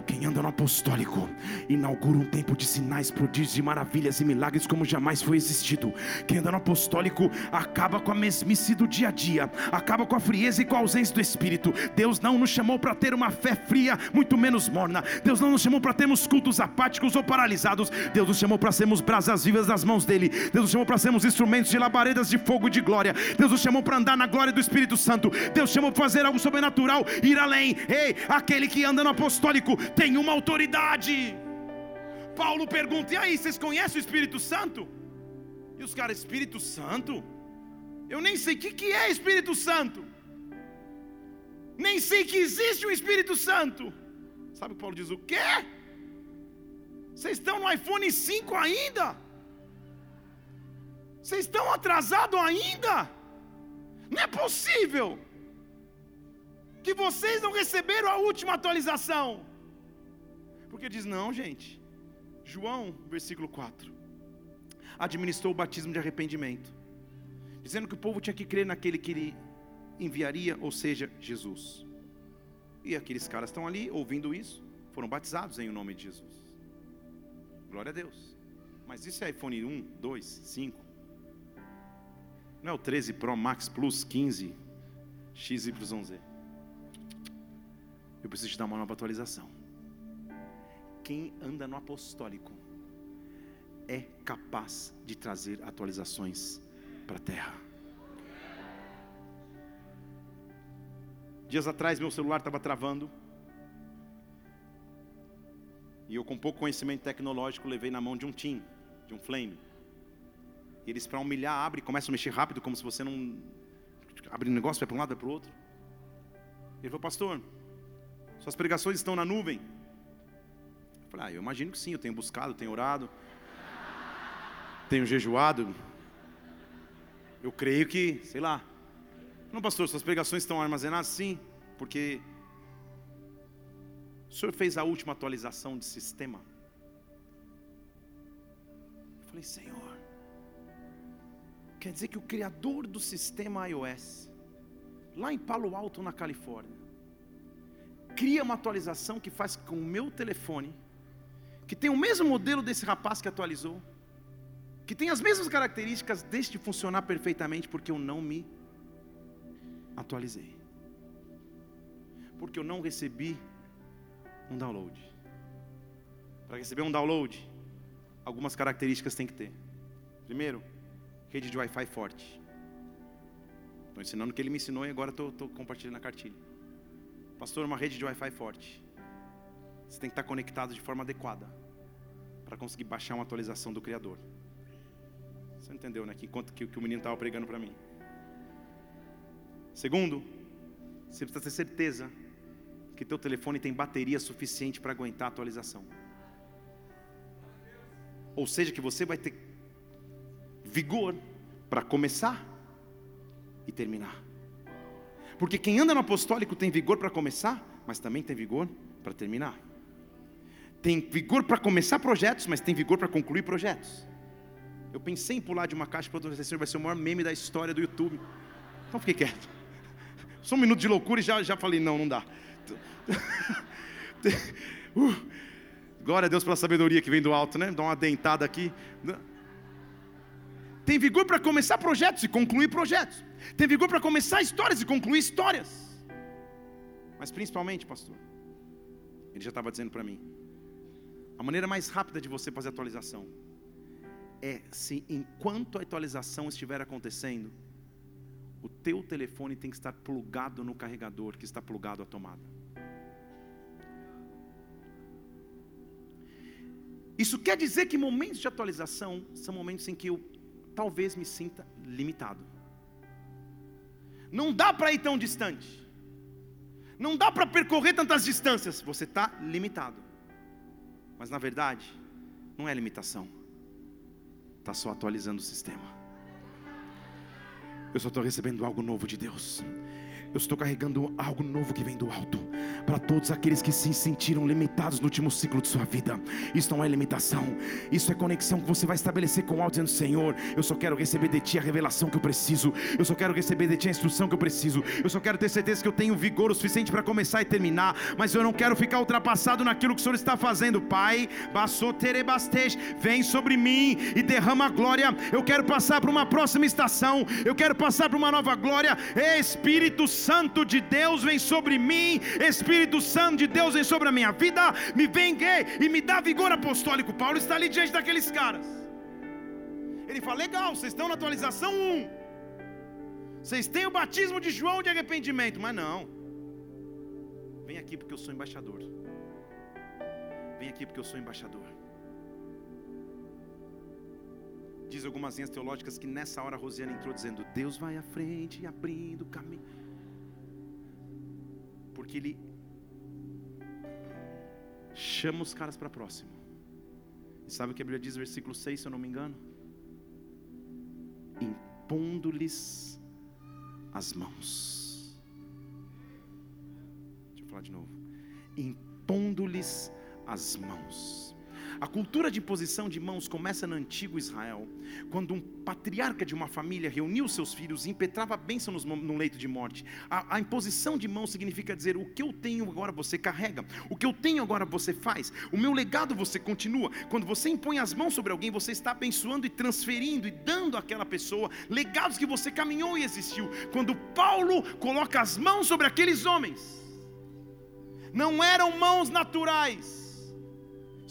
Quem anda no apostólico inaugura um tempo de sinais, prodígios e maravilhas e milagres como jamais foi existido. Quem anda no apostólico acaba com a mesmice do dia a dia, acaba com a frieza e com a ausência do Espírito. Deus não nos chamou para ter uma fé fria, muito menos morna. Deus não nos chamou para termos cultos apáticos ou paralisados. Deus nos chamou para sermos brasas vivas nas mãos dele. Deus nos chamou para sermos instrumentos de labaredas de fogo e de glória. Deus nos chamou para andar na glória do Espírito Santo. Deus chamou para fazer algo sobrenatural, ir além. Ei, aquele que anda no apostólico tem uma autoridade. Paulo pergunta: e aí, vocês conhecem o Espírito Santo? E os caras, Espírito Santo? Eu nem sei o que, que é Espírito Santo. Nem sei que existe um Espírito Santo. Sabe o que Paulo diz? O quê? Vocês estão no iPhone 5 ainda? Vocês estão atrasados ainda? Não é possível que vocês não receberam a última atualização. Porque diz: não, gente. João, versículo 4. Administrou o batismo de arrependimento, dizendo que o povo tinha que crer naquele que ele enviaria, ou seja, Jesus. E aqueles caras estão ali ouvindo isso, foram batizados em o nome de Jesus. Glória a Deus. Mas isso é iPhone 1, 2, 5. Não é o 13 Pro Max Plus 15 XYZ. Eu preciso te dar uma nova atualização quem anda no apostólico é capaz de trazer atualizações para a terra. Dias atrás meu celular estava travando. E eu com pouco conhecimento tecnológico levei na mão de um Tim, de um Flame. E eles para humilhar abre, começam a mexer rápido como se você não abre um negócio vai para um lado vai para o outro. Ele falou: "Pastor, suas pregações estão na nuvem". Falei, ah, eu imagino que sim, eu tenho buscado, tenho orado, tenho jejuado. Eu creio que, sei lá. Não, pastor, suas pregações estão armazenadas? Sim, porque o senhor fez a última atualização de sistema. Eu falei, Senhor, quer dizer que o criador do sistema iOS, lá em Palo Alto, na Califórnia, cria uma atualização que faz com o meu telefone que tem o mesmo modelo desse rapaz que atualizou, que tem as mesmas características, deixe de funcionar perfeitamente porque eu não me atualizei. Porque eu não recebi um download. Para receber um download, algumas características tem que ter. Primeiro, rede de Wi-Fi forte. Estou ensinando o que ele me ensinou e agora estou compartilhando a cartilha. Pastor, uma rede de Wi-Fi forte. Você tem que estar conectado de forma adequada para conseguir baixar uma atualização do Criador. Você entendeu, né? Que enquanto que, que o menino estava pregando para mim. Segundo, você precisa ter certeza que teu telefone tem bateria suficiente para aguentar a atualização. Ou seja, que você vai ter vigor para começar e terminar. Porque quem anda no apostólico tem vigor para começar, mas também tem vigor para terminar. Tem vigor para começar projetos, mas tem vigor para concluir projetos. Eu pensei em pular de uma caixa para outra, Senhor, vai ser o maior meme da história do YouTube. Então fiquei quieto. *laughs* Só um minuto de loucura e já, já falei, não, não dá. *laughs* Uh, glória a Deus pela sabedoria que vem do alto, né? Dá uma dentada aqui. Tem vigor para começar projetos e concluir projetos. Tem vigor para começar histórias e concluir histórias. Mas principalmente, pastor, ele já estava dizendo para mim: a maneira mais rápida de você fazer atualização é se enquanto a atualização estiver acontecendo, o teu telefone tem que estar plugado no carregador que está plugado à tomada. Isso quer dizer que momentos de atualização são momentos em que eu talvez me sinta limitado. Não dá para ir tão distante. Não dá para percorrer tantas distâncias. Você está limitado. Mas na verdade, não é limitação. Está só atualizando o sistema. Eu só estou recebendo algo novo de Deus. Eu estou carregando algo novo que vem do alto. Para todos aqueles que se sentiram limitados no último ciclo de sua vida. Isso não é limitação. Isso é conexão que você vai estabelecer com o alto, dizendo: Senhor, eu só quero receber de Ti a revelação que eu preciso. Eu só quero receber de Ti a instrução que eu preciso. Eu só quero ter certeza que eu tenho vigor o suficiente para começar e terminar. Mas eu não quero ficar ultrapassado naquilo que o Senhor está fazendo. Pai, vem sobre mim e derrama a glória. Eu quero passar para uma próxima estação. Eu quero passar para uma nova glória. Espírito Santo Santo de Deus vem sobre mim, Espírito Santo de Deus vem sobre a minha vida, me vem e me dá vigor apostólico. Paulo está ali diante daqueles caras. Ele fala: legal, vocês estão na atualização 1. Vocês têm o batismo de João de arrependimento, mas não. Vem aqui porque eu sou embaixador. Vem aqui porque eu sou embaixador. Diz algumas linhas teológicas que nessa hora Rosiana entrou dizendo: Deus vai à frente, abrindo o caminho porque ele chama os caras para próximo. E sabe o que a Bíblia diz, versículo 6, se eu não me engano? Impondo-lhes as mãos. Deixa eu falar de novo. Impondo-lhes as mãos. A cultura de imposição de mãos começa no antigo Israel, quando um patriarca de uma família reuniu seus filhos e impetrava a bênção no leito de morte. A, a, imposição de mãos significa dizer: o que eu tenho agora você carrega, o que eu tenho agora você faz, o meu legado você continua. Quando você impõe as mãos sobre alguém, você está abençoando e transferindo e dando àquela pessoa legados que você caminhou e existiu. Quando Paulo coloca as mãos sobre aqueles homens, não eram mãos naturais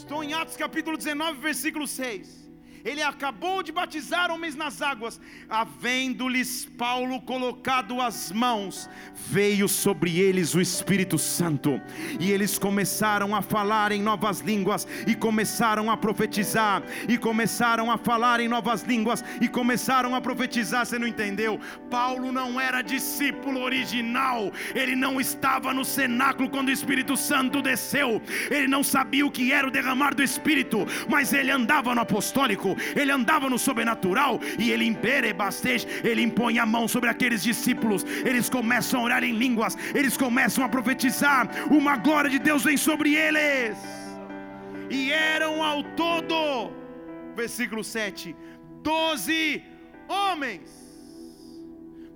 Estou em Atos capítulo 19, versículo 6 ele acabou de batizar homens nas águas, havendo-lhes Paulo colocado as mãos, veio sobre eles o Espírito Santo, e eles começaram a falar em novas línguas, e começaram a profetizar, e começaram a falar em novas línguas, e começaram a profetizar. Você não entendeu? Paulo não era discípulo original, ele não estava no cenáculo quando o Espírito Santo desceu, ele não sabia o que era o derramar do Espírito, mas ele andava no apostólico ele andava no sobrenatural e ele imperebastej, ele impõe a mão sobre aqueles discípulos, eles começam a orar em línguas, eles começam a profetizar, uma glória de Deus vem sobre eles. E eram ao todo, versículo 7, doze homens.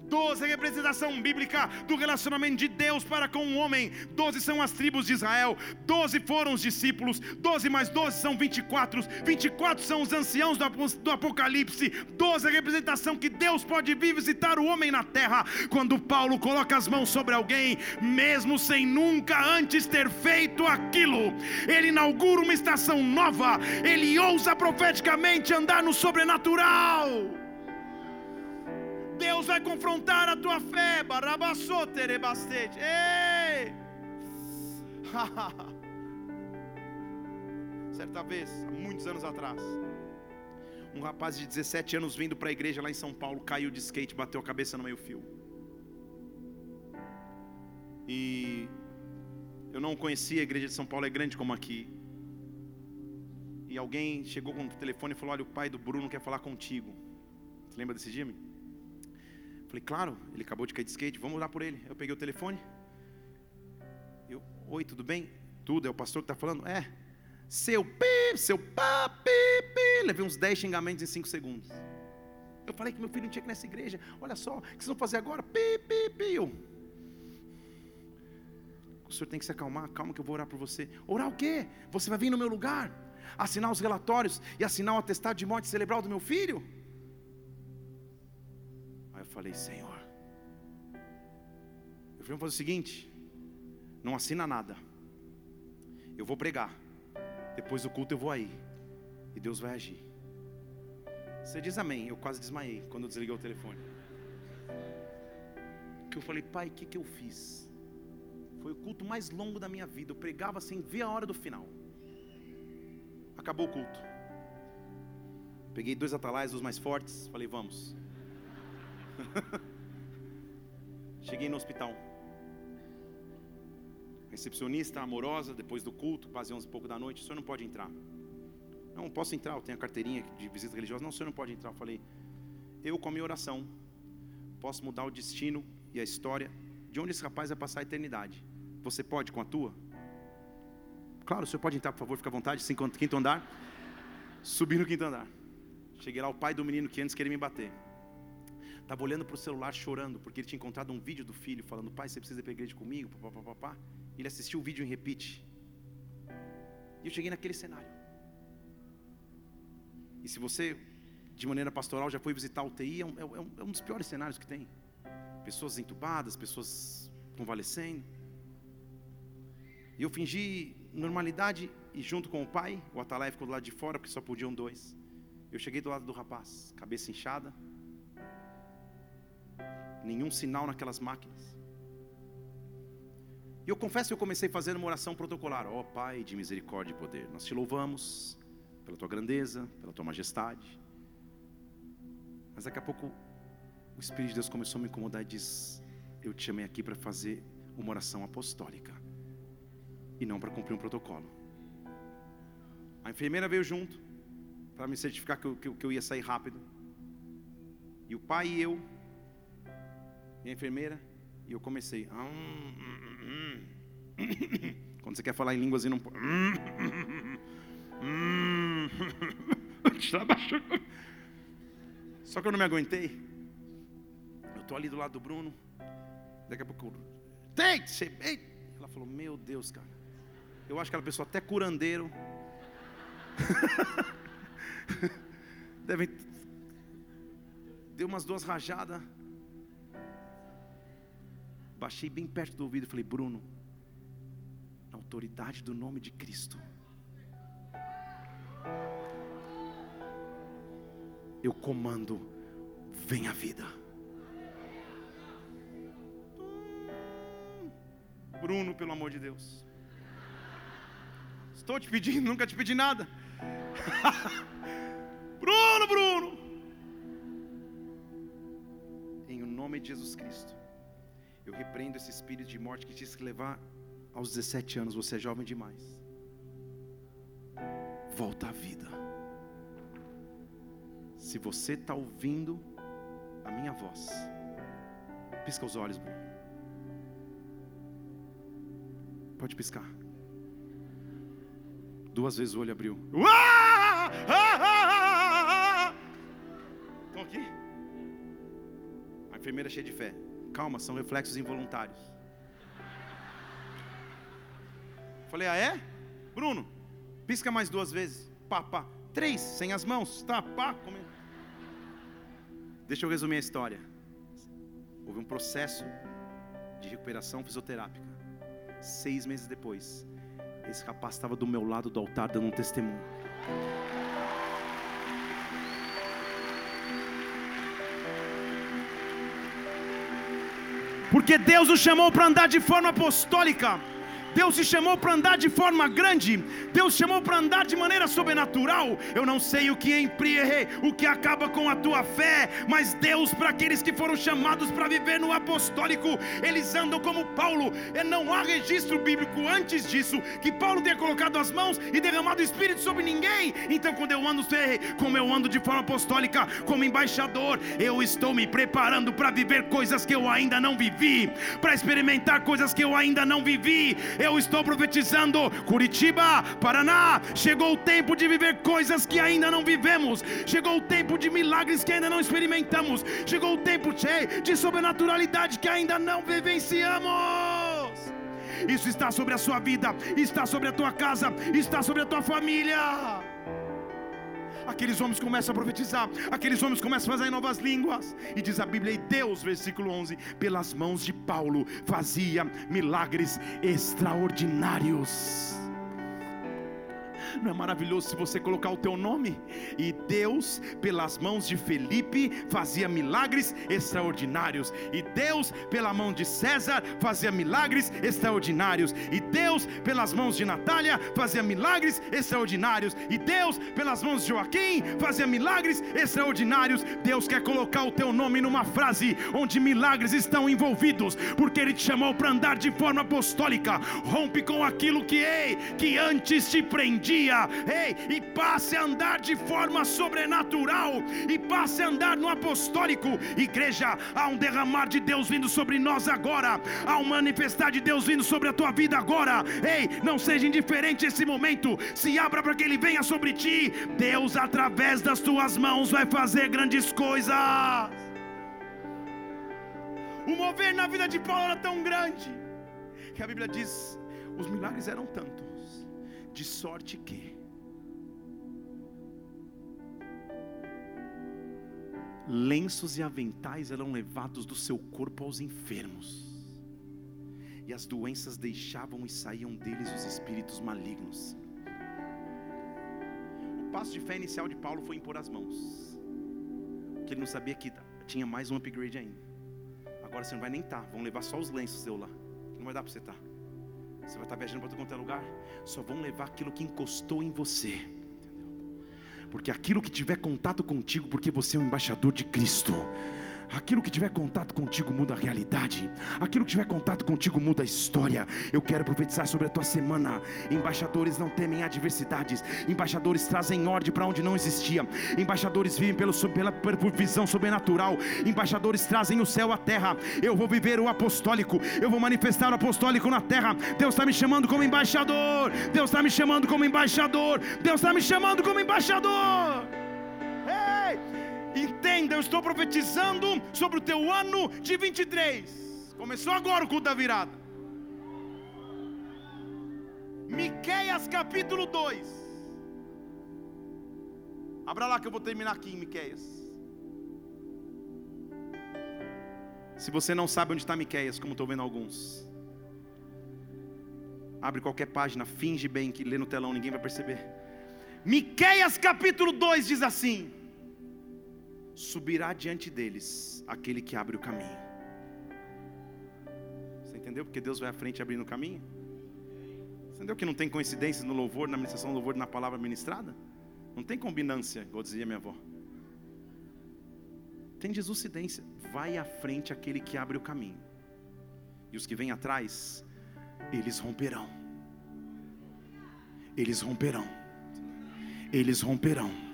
Doze é representação bíblica do relacionamento de Deus para com o homem. Doze são as tribos de Israel. Doze foram os discípulos. Doze mais doze são vinte e quatro. Vinte e quatro são os anciãos do Apocalipse. Doze é representação que Deus pode vir visitar o homem na terra. Quando Paulo coloca as mãos sobre alguém, mesmo sem nunca antes ter feito aquilo, ele inaugura uma estação nova. Ele ousa profeticamente andar no sobrenatural. Deus vai confrontar a tua fé. Ei! *laughs* Certa vez, há muitos anos atrás, um rapaz de 17 anos vindo para a igreja lá em São Paulo caiu de skate, bateu a cabeça no meio-fio. E eu não conhecia a igreja de São Paulo, é grande como aqui. E alguém chegou com o telefone e falou: Olha, o pai do Bruno quer falar contigo. Você lembra desse Jimmy? Falei, claro, ele acabou de cair de skate, vamos orar por ele. Eu peguei o telefone. Eu, oi, tudo bem? Tudo, é o pastor que está falando? É. Seu pi, seu pá, pi, pi. Levei uns 10 xingamentos em 5 segundos. Eu falei que meu filho não tinha que ir nessa igreja. Olha só, o que vocês vão fazer agora? Pi, pi, pi. O senhor tem que se acalmar, calma que eu vou orar por você. Orar o quê? Você vai vir no meu lugar, assinar os relatórios e assinar o atestado de morte cerebral do meu filho? Falei, Senhor, eu falei, vamos fazer o seguinte: não assina nada, eu vou pregar, depois do culto eu vou aí, e Deus vai agir. Você diz amém, eu quase desmaiei quando eu desliguei o telefone. Que eu falei, pai, o que, que eu fiz? Foi o culto mais longo da minha vida. Eu pregava sem ver a hora do final. Acabou o culto. Peguei dois atalais, os mais fortes. Falei, vamos. *laughs* Cheguei no hospital. Recepcionista amorosa, depois do culto, quase 11 e pouco da noite, o senhor não pode entrar. Não, posso entrar, eu tenho a carteirinha de visita religiosa. Não, o senhor não pode entrar. Eu falei, eu com a minha oração, posso mudar o destino e a história de onde esse rapaz vai passar a eternidade. Você pode com a tua? Claro, o senhor pode entrar, por favor, fica à vontade, quinto andar. Subi no quinto andar. Cheguei lá, o pai do menino que antes queria me bater. Estava olhando para o celular chorando, porque ele tinha encontrado um vídeo do filho falando: Pai, você precisa ir para a igreja comigo? Papapá. Ele assistiu o vídeo em repeat. E eu cheguei naquele cenário. E se você, de maneira pastoral, já foi visitar o UTI, é um, é, um, é um dos piores cenários que tem. Pessoas entubadas, pessoas convalescendo. E eu fingi normalidade e junto com o pai, o Atalai ficou do lado de fora, porque só podiam dois. Eu cheguei do lado do rapaz, cabeça inchada, nenhum sinal naquelas máquinas. E eu confesso que eu comecei fazendo uma oração protocolar. Ó oh, Pai de misericórdia e poder, nós te louvamos pela tua grandeza, pela tua majestade. Mas daqui a pouco o Espírito de Deus começou a me incomodar e disse: Eu te chamei aqui para fazer uma oração apostólica e não para cumprir um protocolo. A enfermeira veio junto para me certificar que eu, que eu ia sair rápido. E o pai e eu e a enfermeira, e eu comecei. Quando você quer falar em línguas e não. *laughs* Só que eu não me aguentei. Eu estou ali do lado do Bruno. Daqui a pouco. Ela falou: Meu Deus, cara. Eu acho que aquela pessoa até curandeiro. *laughs* Deve. Deu umas duas rajadas. Baixei bem perto do ouvido e falei: Bruno, na autoridade do nome de Cristo, eu comando, vem a vida. Bruno, pelo amor de Deus. Estou te pedindo, nunca te pedi nada. *laughs* Bruno, Bruno. Em o nome de Jesus Cristo. Eu repreendo esse espírito de morte que diz que levar aos 17 anos, você é jovem demais. Volta à vida. Se você está ouvindo a minha voz, pisca os olhos, Bruno. Pode piscar. Duas vezes o olho abriu. Estão aqui? enfermeira cheia de fé. Calma, são reflexos involuntários. Falei, ah é? Bruno, pisca mais duas vezes. Pá, pá. Três, sem as mãos. Tá, pá. Come... Deixa eu resumir a história. Houve um processo de recuperação fisioterápica. Seis meses depois, esse rapaz estava do meu lado do altar dando um testemunho. Porque Deus nos chamou para andar de forma apostólica. Deus te chamou para andar de forma grande, Deus te chamou para andar de maneira sobrenatural. Eu não sei o que empregue, o que acaba com a tua fé, mas Deus, para aqueles que foram chamados para viver no apostólico, eles andam como Paulo. E não há registro bíblico antes disso que Paulo tenha colocado as mãos e derramado o Espírito sobre ninguém. Então, quando eu ando, como eu ando de forma apostólica, como embaixador, eu estou me preparando para viver coisas que eu ainda não vivi, para experimentar coisas que eu ainda não vivi. Eu eu estou profetizando, Curitiba, Paraná, chegou o tempo de viver coisas que ainda não vivemos, chegou o tempo de milagres que ainda não experimentamos, chegou o tempo de sobrenaturalidade que ainda não vivenciamos. Isso está sobre a sua vida, está sobre a tua casa, está sobre a tua família aqueles homens começam a profetizar, aqueles homens começam a fazer novas línguas, e diz a Bíblia, e Deus, versículo 11, pelas mãos de Paulo fazia milagres extraordinários. Não é maravilhoso se você colocar o teu nome? E Deus, pelas mãos de Felipe, fazia milagres extraordinários. E Deus, pela mão de César, fazia milagres extraordinários. E Deus, pelas mãos de Natália, fazia milagres extraordinários. E Deus, pelas mãos de Joaquim, fazia milagres extraordinários. Deus quer colocar o teu nome numa frase onde milagres estão envolvidos, porque Ele te chamou para andar de forma apostólica. Rompe com aquilo que, ei, que antes te prendia dia, ei, e passe a andar de forma sobrenatural, e passe a andar no apostólico. Igreja, há um derramar de Deus vindo sobre nós agora, há um manifestar de Deus vindo sobre a tua vida agora. Ei, não seja indiferente esse momento, se abra para que Ele venha sobre ti. Deus, através das tuas mãos, vai fazer grandes coisas. O mover na vida de Paulo era tão grande que a Bíblia diz: os milagres eram tantos de sorte que lenços e aventais eram levados do seu corpo aos enfermos, e as doenças deixavam e saíam deles os espíritos malignos. O passo de fé inicial de Paulo foi impor as mãos, porque ele não sabia que tinha mais um upgrade ainda. Agora você não vai nem estar, tá, vão levar só os lenços seu lá, não vai dar para você estar. Você vai estar viajando para todo quanto é lugar. Só vão levar aquilo que encostou em você. Porque aquilo que tiver contato contigo, porque você é um embaixador de Cristo. Aquilo que tiver contato contigo muda a realidade. Aquilo que tiver contato contigo muda a história. Eu quero profetizar sobre a tua semana. Embaixadores não temem adversidades. Embaixadores trazem ordem para onde não existia. Embaixadores vivem pelo, pela, por visão sobrenatural. Embaixadores trazem o céu à terra. Eu vou viver o apostólico. Eu vou manifestar o apostólico na terra. Deus está me chamando como embaixador. Deus está me chamando como embaixador. Deus está me chamando como embaixador. Entenda, eu estou profetizando sobre o teu ano de 23. Começou agora o culto da virada. Miqueias capítulo 2. Abra lá que eu vou terminar aqui em Miqueias. Se você não sabe onde está Miqueias, como estou vendo alguns, abre qualquer página, finge bem que lê no telão, ninguém vai perceber. Miqueias capítulo 2 diz assim: subirá diante deles aquele que abre o caminho. Você entendeu? Porque Deus vai à frente abrindo o caminho? Você entendeu que não tem coincidências no louvor, na ministração do louvor e na palavra ministrada? Não tem combinância, igual dizia minha avó. Tem Jesuscidência. Vai à frente aquele que abre o caminho. E os que vêm atrás, eles romperão. Eles romperão. Eles romperão.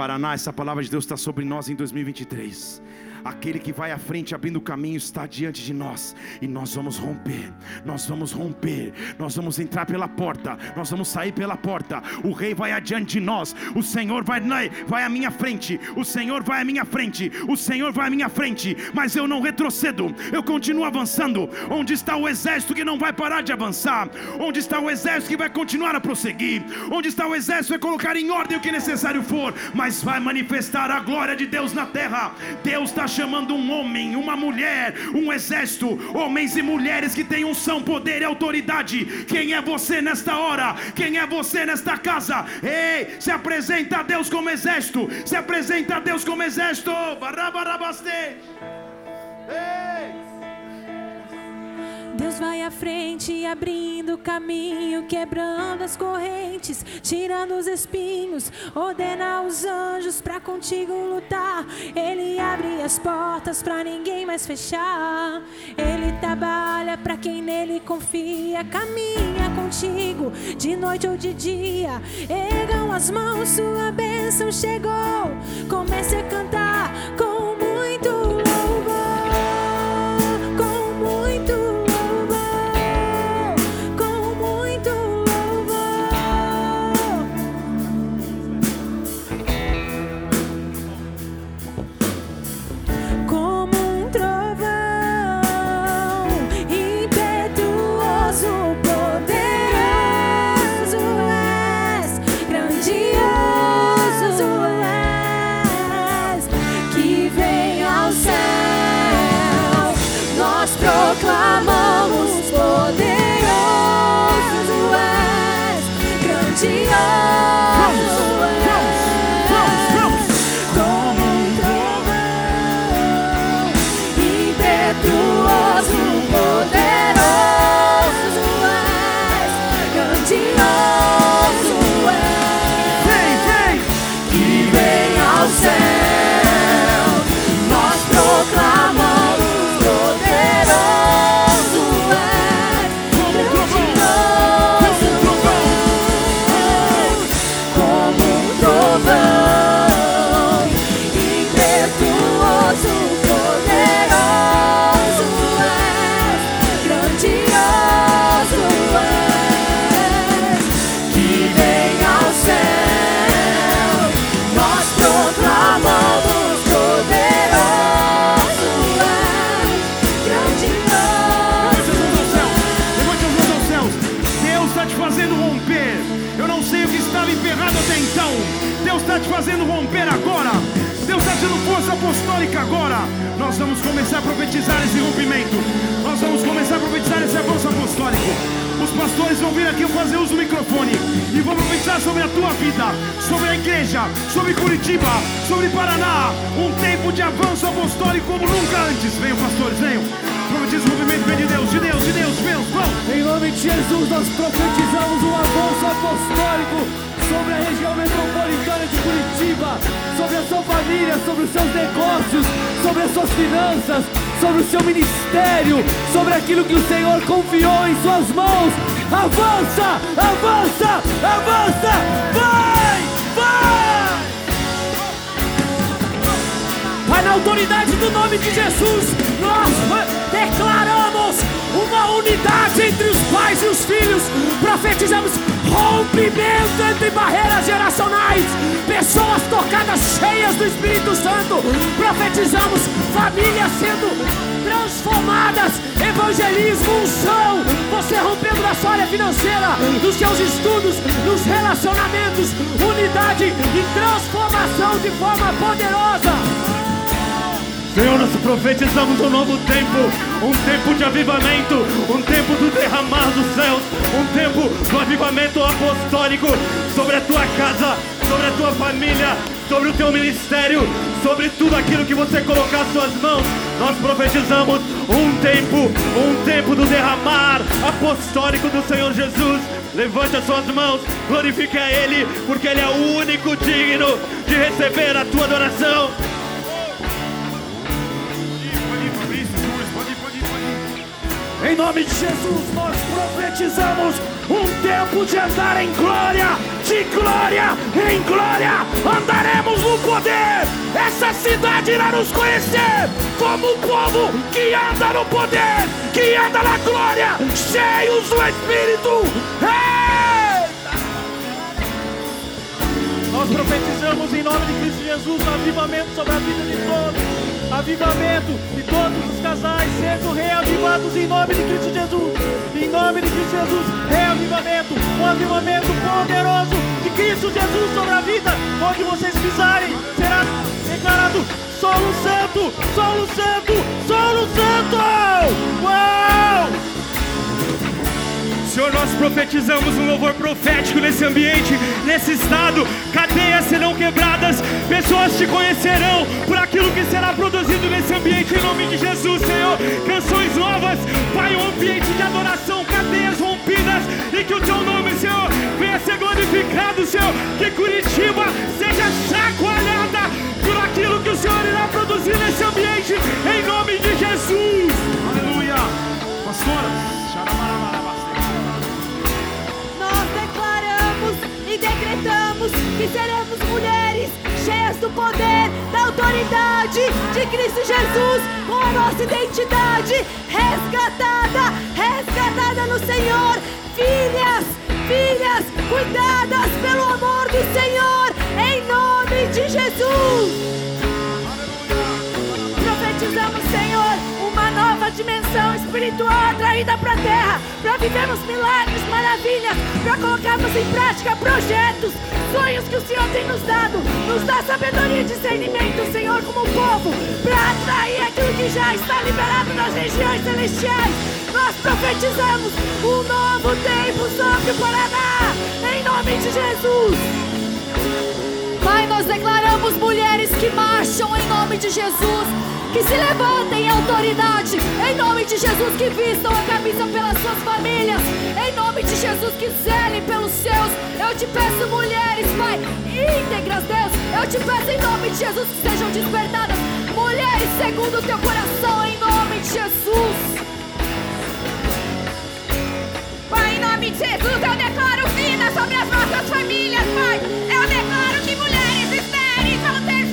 Paraná, essa palavra de Deus está sobre nós em 2023. Aquele que vai à frente abrindo o caminho está diante de nós e nós vamos romper. Nós vamos romper. Nós vamos entrar pela porta. Nós vamos sair pela porta. O rei vai adiante de nós. O Senhor vai vai à minha frente. O Senhor vai à minha frente. O Senhor vai à minha frente. Mas eu não retrocedo. Eu continuo avançando. Onde está o exército que não vai parar de avançar? Onde está o exército que vai continuar a prosseguir? Onde está o exército que vai colocar em ordem o que necessário for, mas vai manifestar a glória de Deus na terra? Deus está chamando um homem, uma mulher, um exército, homens e mulheres que têm unção, poder e autoridade. Quem é você nesta hora? Quem é você nesta casa? Ei, se apresenta a Deus como exército, se apresenta a Deus como exército. Ei! Deus vai à frente, abrindo o caminho, quebrando as correntes, tirando os espinhos, ordena aos anjos para contigo lutar. Ele abre as portas para ninguém mais fechar. Ele trabalha para quem nele confia, caminha contigo de noite ou de dia. Ergam as mãos, sua bênção chegou. Comece a cantar com profetizar esse rompimento. Nós vamos começar a profetizar esse avanço apostólico. Os pastores vão vir aqui fazer uso do microfone e vão profetizar sobre a tua vida, sobre a igreja, sobre Curitiba, sobre Paraná. Um tempo de avanço apostólico como nunca antes. Venham, pastores, venham. Profetiza o movimento, vem de Deus, de Deus, de Deus, Deus, vão. Em nome de Jesus, nós profetizamos um avanço apostólico sobre a região metropolitana de Curitiba, sobre a sua família, sobre os seus negócios, sobre as suas finanças, sobre o seu ministério, sobre aquilo que o Senhor confiou em suas mãos. Avança, avança, avança, vai, vai! Vai na autoridade do nome de Jesus, nós declaramos uma unidade entre os pais e os filhos, profetizamos rompimento entre barreiras geracionais, pessoas tocadas cheias do Espírito Santo, profetizamos famílias sendo transformadas, evangelismo, unção, você rompendo na sua área financeira, nos seus estudos, nos relacionamentos, unidade e transformação de forma poderosa. Senhor, nós profetizamos um novo tempo, um tempo de avivamento, um tempo do derramar dos céus, um tempo do avivamento apostólico sobre a tua casa, sobre a tua família, sobre o teu ministério, sobre tudo aquilo que você colocar as suas mãos. Nós profetizamos um tempo, um tempo do derramar apostólico do Senhor Jesus. Levante as suas mãos, glorifique a Ele, porque Ele é o único digno de receber a tua adoração. Em nome de Jesus, nós profetizamos um tempo de andar em glória, de glória em glória, andaremos no poder essa cidade irá nos conhecer como um povo que anda no poder, que anda na glória, cheios do Espírito. Eita! Nós profetizamos em nome de Cristo Jesus avivamento sobre a vida de todos. Avivamento de todos os casais sejam reavivados em nome de Cristo Jesus. Em nome de Cristo Jesus, reavivamento, um avivamento poderoso de Cristo Jesus sobre a vida. Onde vocês pisarem, será declarado solo santo, solo santo, solo santo. Uau! Senhor, nós profetizamos um louvor profético nesse ambiente, nesse estado. Cadeias serão quebradas, pessoas te conhecerão por aquilo que será produzido nesse ambiente, em nome de Jesus, Senhor. Canções novas, Pai, um ambiente de adoração, cadeias rompidas, e que o teu nome, Senhor, venha ser glorificado, Senhor. Que Curitiba seja chacoalhada por aquilo que o Senhor irá produzir nesse ambiente, em nome de Jesus. Decretamos que seremos mulheres cheias do poder, da autoridade de Cristo Jesus, com a nossa identidade resgatada, resgatada no Senhor, filhas, filhas, cuidadas pelo amor do Senhor, em nome de Jesus. Profetizamos, Nova dimensão espiritual atraída para a terra, para vivermos milagres, maravilhas, para colocarmos em prática projetos, sonhos que o Senhor tem nos dado. Nos dá sabedoria e discernimento, Senhor, como povo, para atrair aquilo que já está liberado nas regiões celestiais. Nós profetizamos um novo tempo sobre o Paraná, em nome de Jesus. Pai, nós declaramos mulheres que marcham em nome de Jesus que se levantem em autoridade, em nome de Jesus, que vistam a camisa pelas suas famílias, em nome de Jesus, que zelem pelos seus. Eu te peço, mulheres, Pai, íntegras, Deus, eu te peço em nome de Jesus que sejam despertadas, mulheres segundo o teu coração, em nome de Jesus. Pai, em nome de Jesus, eu declaro vida sobre as nossas famílias, Pai. Eu declaro que mulheres estéreis vão ter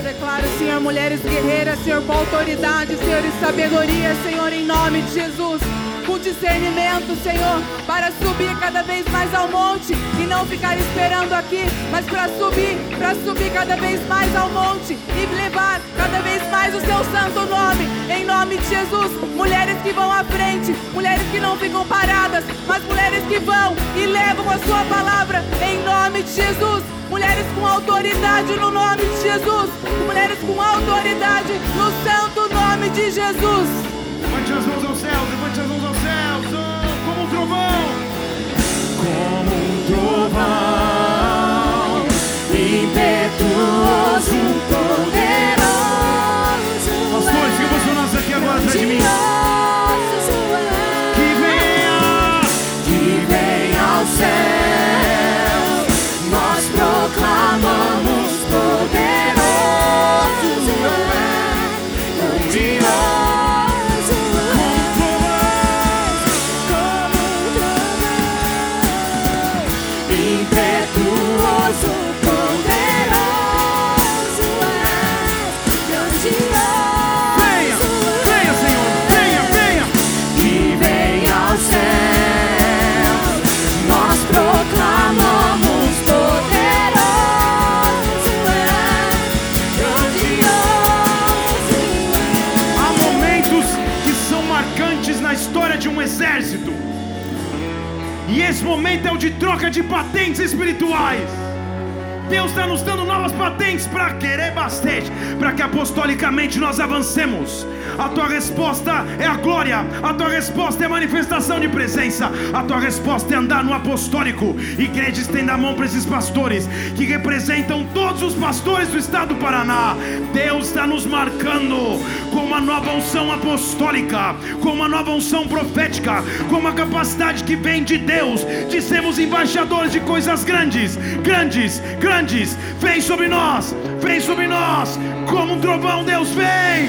eu declaro, Senhor, mulheres guerreiras, Senhor, com autoridade, Senhor, e sabedoria, Senhor, em nome de Jesus. Com discernimento, Senhor, para subir cada vez mais ao monte e não ficar esperando aqui, mas para subir, para subir cada vez mais ao monte e levar cada vez mais o seu santo nome, em nome de Jesus. Mulheres que vão à frente, mulheres que não ficam paradas, mas mulheres que vão e levam a sua palavra, em nome de Jesus. Mulheres com autoridade no nome de Jesus. Mulheres com autoridade no santo nome de Jesus. Levante as mãos aos céus, levante as mãos aos céus, oh, como um trovão. Como um trovão, impetuoso, poderoso. Pastores, que emocionados aqui agora atrás de mim. Troca de patentes espirituais. Deus está nos dando novas patentes para querer bastante, para que apostolicamente nós avancemos. A tua resposta é a glória, a tua resposta é manifestação de presença, a tua resposta é andar no apostólico. Igreja, estenda a mão para esses pastores que representam todos os pastores do estado do Paraná. Deus está nos marcando com uma nova unção apostólica, com uma nova unção profética, com uma capacidade que vem de Deus de sermos embaixadores de coisas grandes, grandes, grandes. Vem sobre nós, vem sobre nós, como um trovão, Deus vem,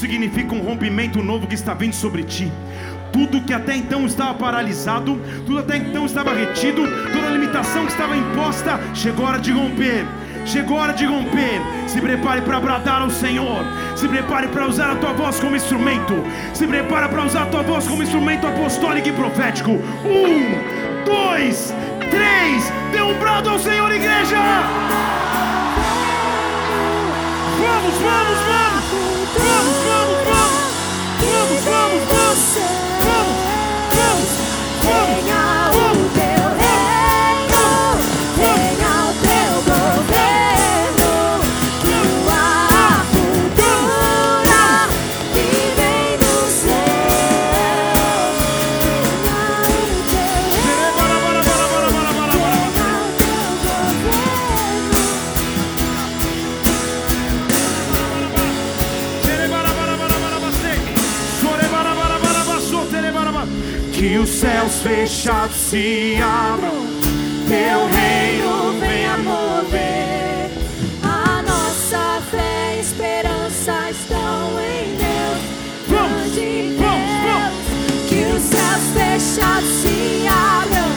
significa um rompimento novo que está vindo sobre ti. Tudo que até então estava paralisado, tudo até então estava retido, toda limitação que estava imposta, chegou a hora de romper. Chegou a hora de romper. Se prepare para bradar ao Senhor. Se prepare para usar a tua voz como instrumento. Se prepare para usar a tua voz como instrumento apostólico e profético. Um, dois, três. Dê um brado ao Senhor, igreja. Vamos. Vamos, vamos, vamos. Vamos, vamos, Que os céus fechados se abram, Teu reino venha mover a nossa fé e esperança estão em Deus. Vamos, grande vamos, Deus. Que os céus fechados se abram,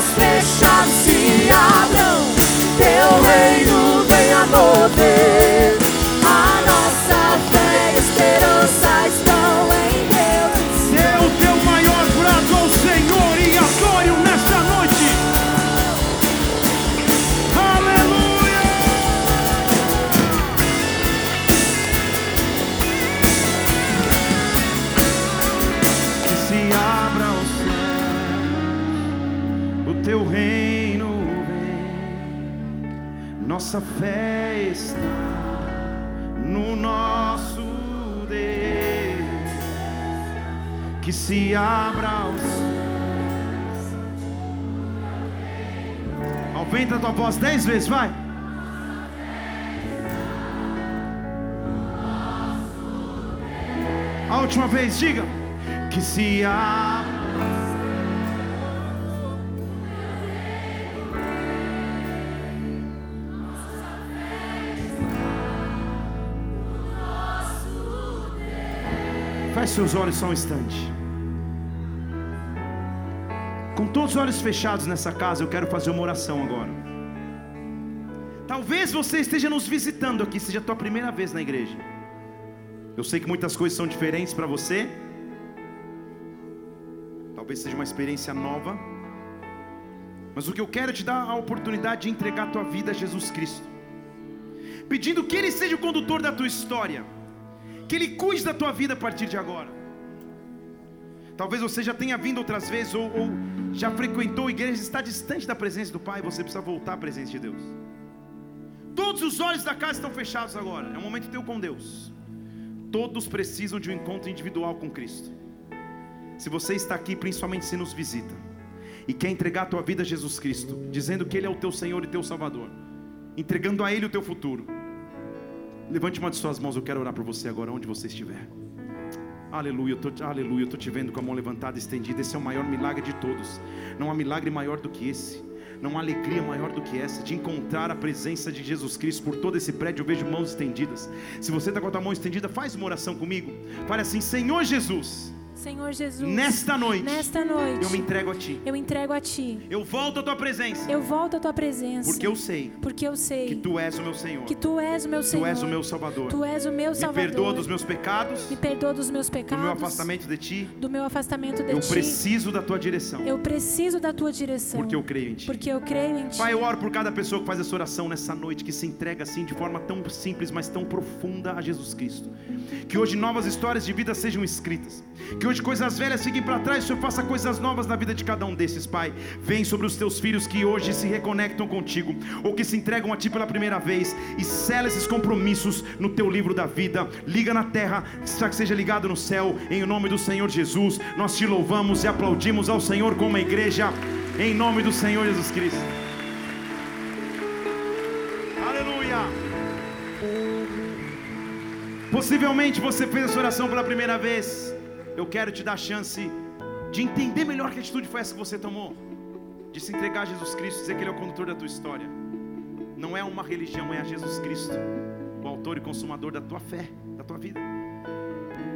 céus fechados se abram, teu reino venha mover. Nossa fé está no nosso Deus. que se abra os. Aumenta a tua voz dez vezes, vai. A última vez, diga. Que se abra. Feche seus olhos só um instante. Com todos os olhos fechados nessa casa, eu quero fazer uma oração agora. Talvez você esteja nos visitando aqui, seja a tua primeira vez na igreja. Eu sei que muitas coisas são diferentes para você. Talvez seja uma experiência nova. Mas o que eu quero é te dar a oportunidade de entregar a tua vida a Jesus Cristo. Pedindo que Ele seja o condutor da tua história. Que Ele cuide da tua vida a partir de agora. Talvez você já tenha vindo outras vezes ou, ou já frequentou igrejas, está distante da presença do Pai, você precisa voltar à presença de Deus. Todos os olhos da casa estão fechados agora. É um momento teu com Deus. Todos precisam de um encontro individual com Cristo. Se você está aqui, principalmente se nos visita, e quer entregar a tua vida a Jesus Cristo, dizendo que Ele é o teu Senhor e teu Salvador, entregando a Ele o teu futuro, levante uma de suas mãos, eu quero orar por você agora, onde você estiver. Aleluia, eu tô, aleluia, eu estou te vendo com a mão levantada e estendida. Esse é o maior milagre de todos. Não há milagre maior do que esse. Não há alegria maior do que essa, de encontrar a presença de Jesus Cristo por todo esse prédio. Eu vejo mãos estendidas. Se você está com a tua mão estendida, faz uma oração comigo. Fale assim: Senhor Jesus. Senhor Jesus, nesta noite, nesta noite, eu me entrego a Ti. Eu entrego a Ti. Eu volto à Tua presença. Eu volto à Tua presença. Porque eu sei. Porque eu sei que Tu és o meu Senhor. Que Tu és o meu Senhor. Tu és o meu Salvador. Tu és o meu Salvador. Me perdoa dos meus pecados. Me perdoa dos meus pecados. Do meu afastamento de Ti. Do meu afastamento de eu Ti. Eu preciso da Tua direção. Eu preciso da Tua direção. Porque eu creio em Ti. Porque eu creio em Ti. Pai, eu oro por cada pessoa que faz essa oração nessa noite, que se entrega assim de forma tão simples, mas tão profunda a Jesus Cristo. Que hoje novas histórias de vida sejam escritas. Que hoje coisas velhas fiquem para trás, Senhor faça coisas novas na vida de cada um desses, Pai. Vem sobre os teus filhos que hoje se reconectam contigo, ou que se entregam a Ti pela primeira vez, e sela esses compromissos no teu livro da vida. Liga na terra, que seja ligado no céu, em nome do Senhor Jesus. Nós te louvamos e aplaudimos ao Senhor como igreja, em nome do Senhor Jesus Cristo. Aleluia. Possivelmente você fez essa oração pela primeira vez. Eu quero te dar a chance de entender melhor que atitude foi essa que você tomou. De se entregar a Jesus Cristo, dizer que Ele é o condutor da tua história. Não é uma religião, é a Jesus Cristo, o autor e consumador da tua fé, da tua vida.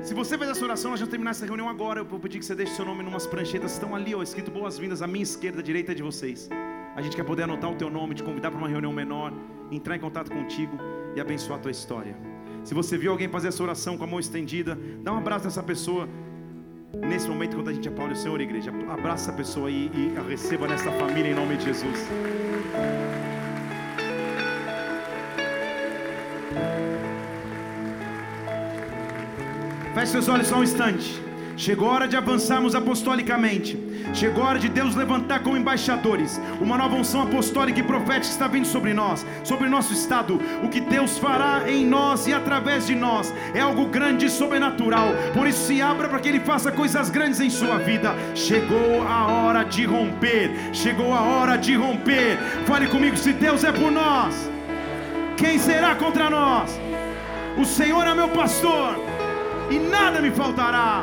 Se você fez essa oração, nós vamos terminar essa reunião agora. Eu vou pedir que você deixe seu nome em umas pranchetas, estão ali, ó, escrito boas-vindas à minha esquerda, à direita de vocês. A gente quer poder anotar o teu nome, te convidar para uma reunião menor, entrar em contato contigo e abençoar a tua história. Se você viu alguém fazer essa oração com a mão estendida, dá um abraço nessa pessoa. Nesse momento, quando a gente aplaude o Senhor, igreja, abraça essa pessoa aí e a receba nessa família em nome de Jesus. Feche seus olhos só um instante. Chegou a hora de avançarmos apostolicamente. Chegou a hora de Deus levantar como embaixadores uma nova unção apostólica e profética está vindo sobre nós, sobre nosso estado. O que Deus fará em nós e através de nós é algo grande e sobrenatural. Por isso, se abra para que Ele faça coisas grandes em sua vida. Chegou a hora de romper. Chegou a hora de romper. Fale comigo: se Deus é por nós, quem será contra nós? O Senhor é meu pastor e nada me faltará.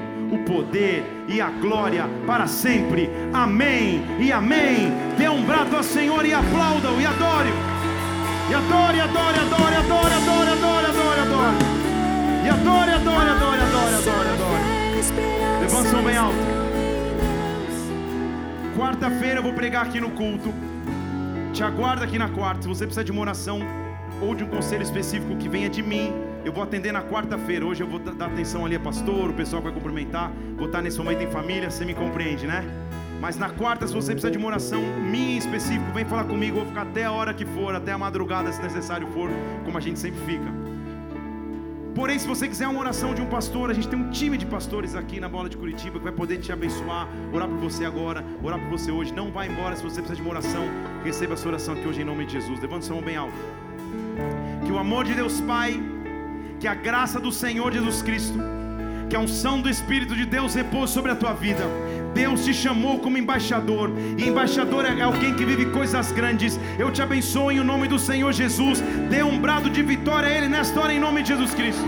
poder e a glória para sempre. Amém e amém. Dê um brado ao Senhor e aplauda-o e adore. E adore, adore, adore, adore, adore, adore, adore, adore. E adore, adore, adore, adore, adore, adore. Levanta o som bem alto. Quarta-feira eu vou pregar aqui no culto. Te aguardo aqui na quarta. Se você precisa de uma oração ou de um conselho específico que venha de mim, eu vou atender na quarta-feira. Hoje eu vou dar atenção ali a pastor, o pessoal vai cumprimentar. Vou estar nesse momento em família, você me compreende, né? Mas na quarta, se você precisa de uma oração minha em específico, vem falar comigo. Vou ficar até a hora que for, até a madrugada, se necessário for, como a gente sempre fica. Porém, se você quiser uma oração de um pastor, a gente tem um time de pastores aqui na Bola de Curitiba que vai poder te abençoar, orar por você agora, orar por você hoje. Não vá embora se você precisa de uma oração, receba a sua oração aqui hoje em nome de Jesus. Levante sua mão bem alto. Que o amor de Deus Pai, que a graça do Senhor Jesus Cristo, que a unção do Espírito de Deus repouse sobre a tua vida. Deus te chamou como embaixador, e embaixador é alguém que vive coisas grandes. Eu te abençoo em nome do Senhor Jesus. Dê um brado de vitória a Ele nesta hora, em nome de Jesus Cristo.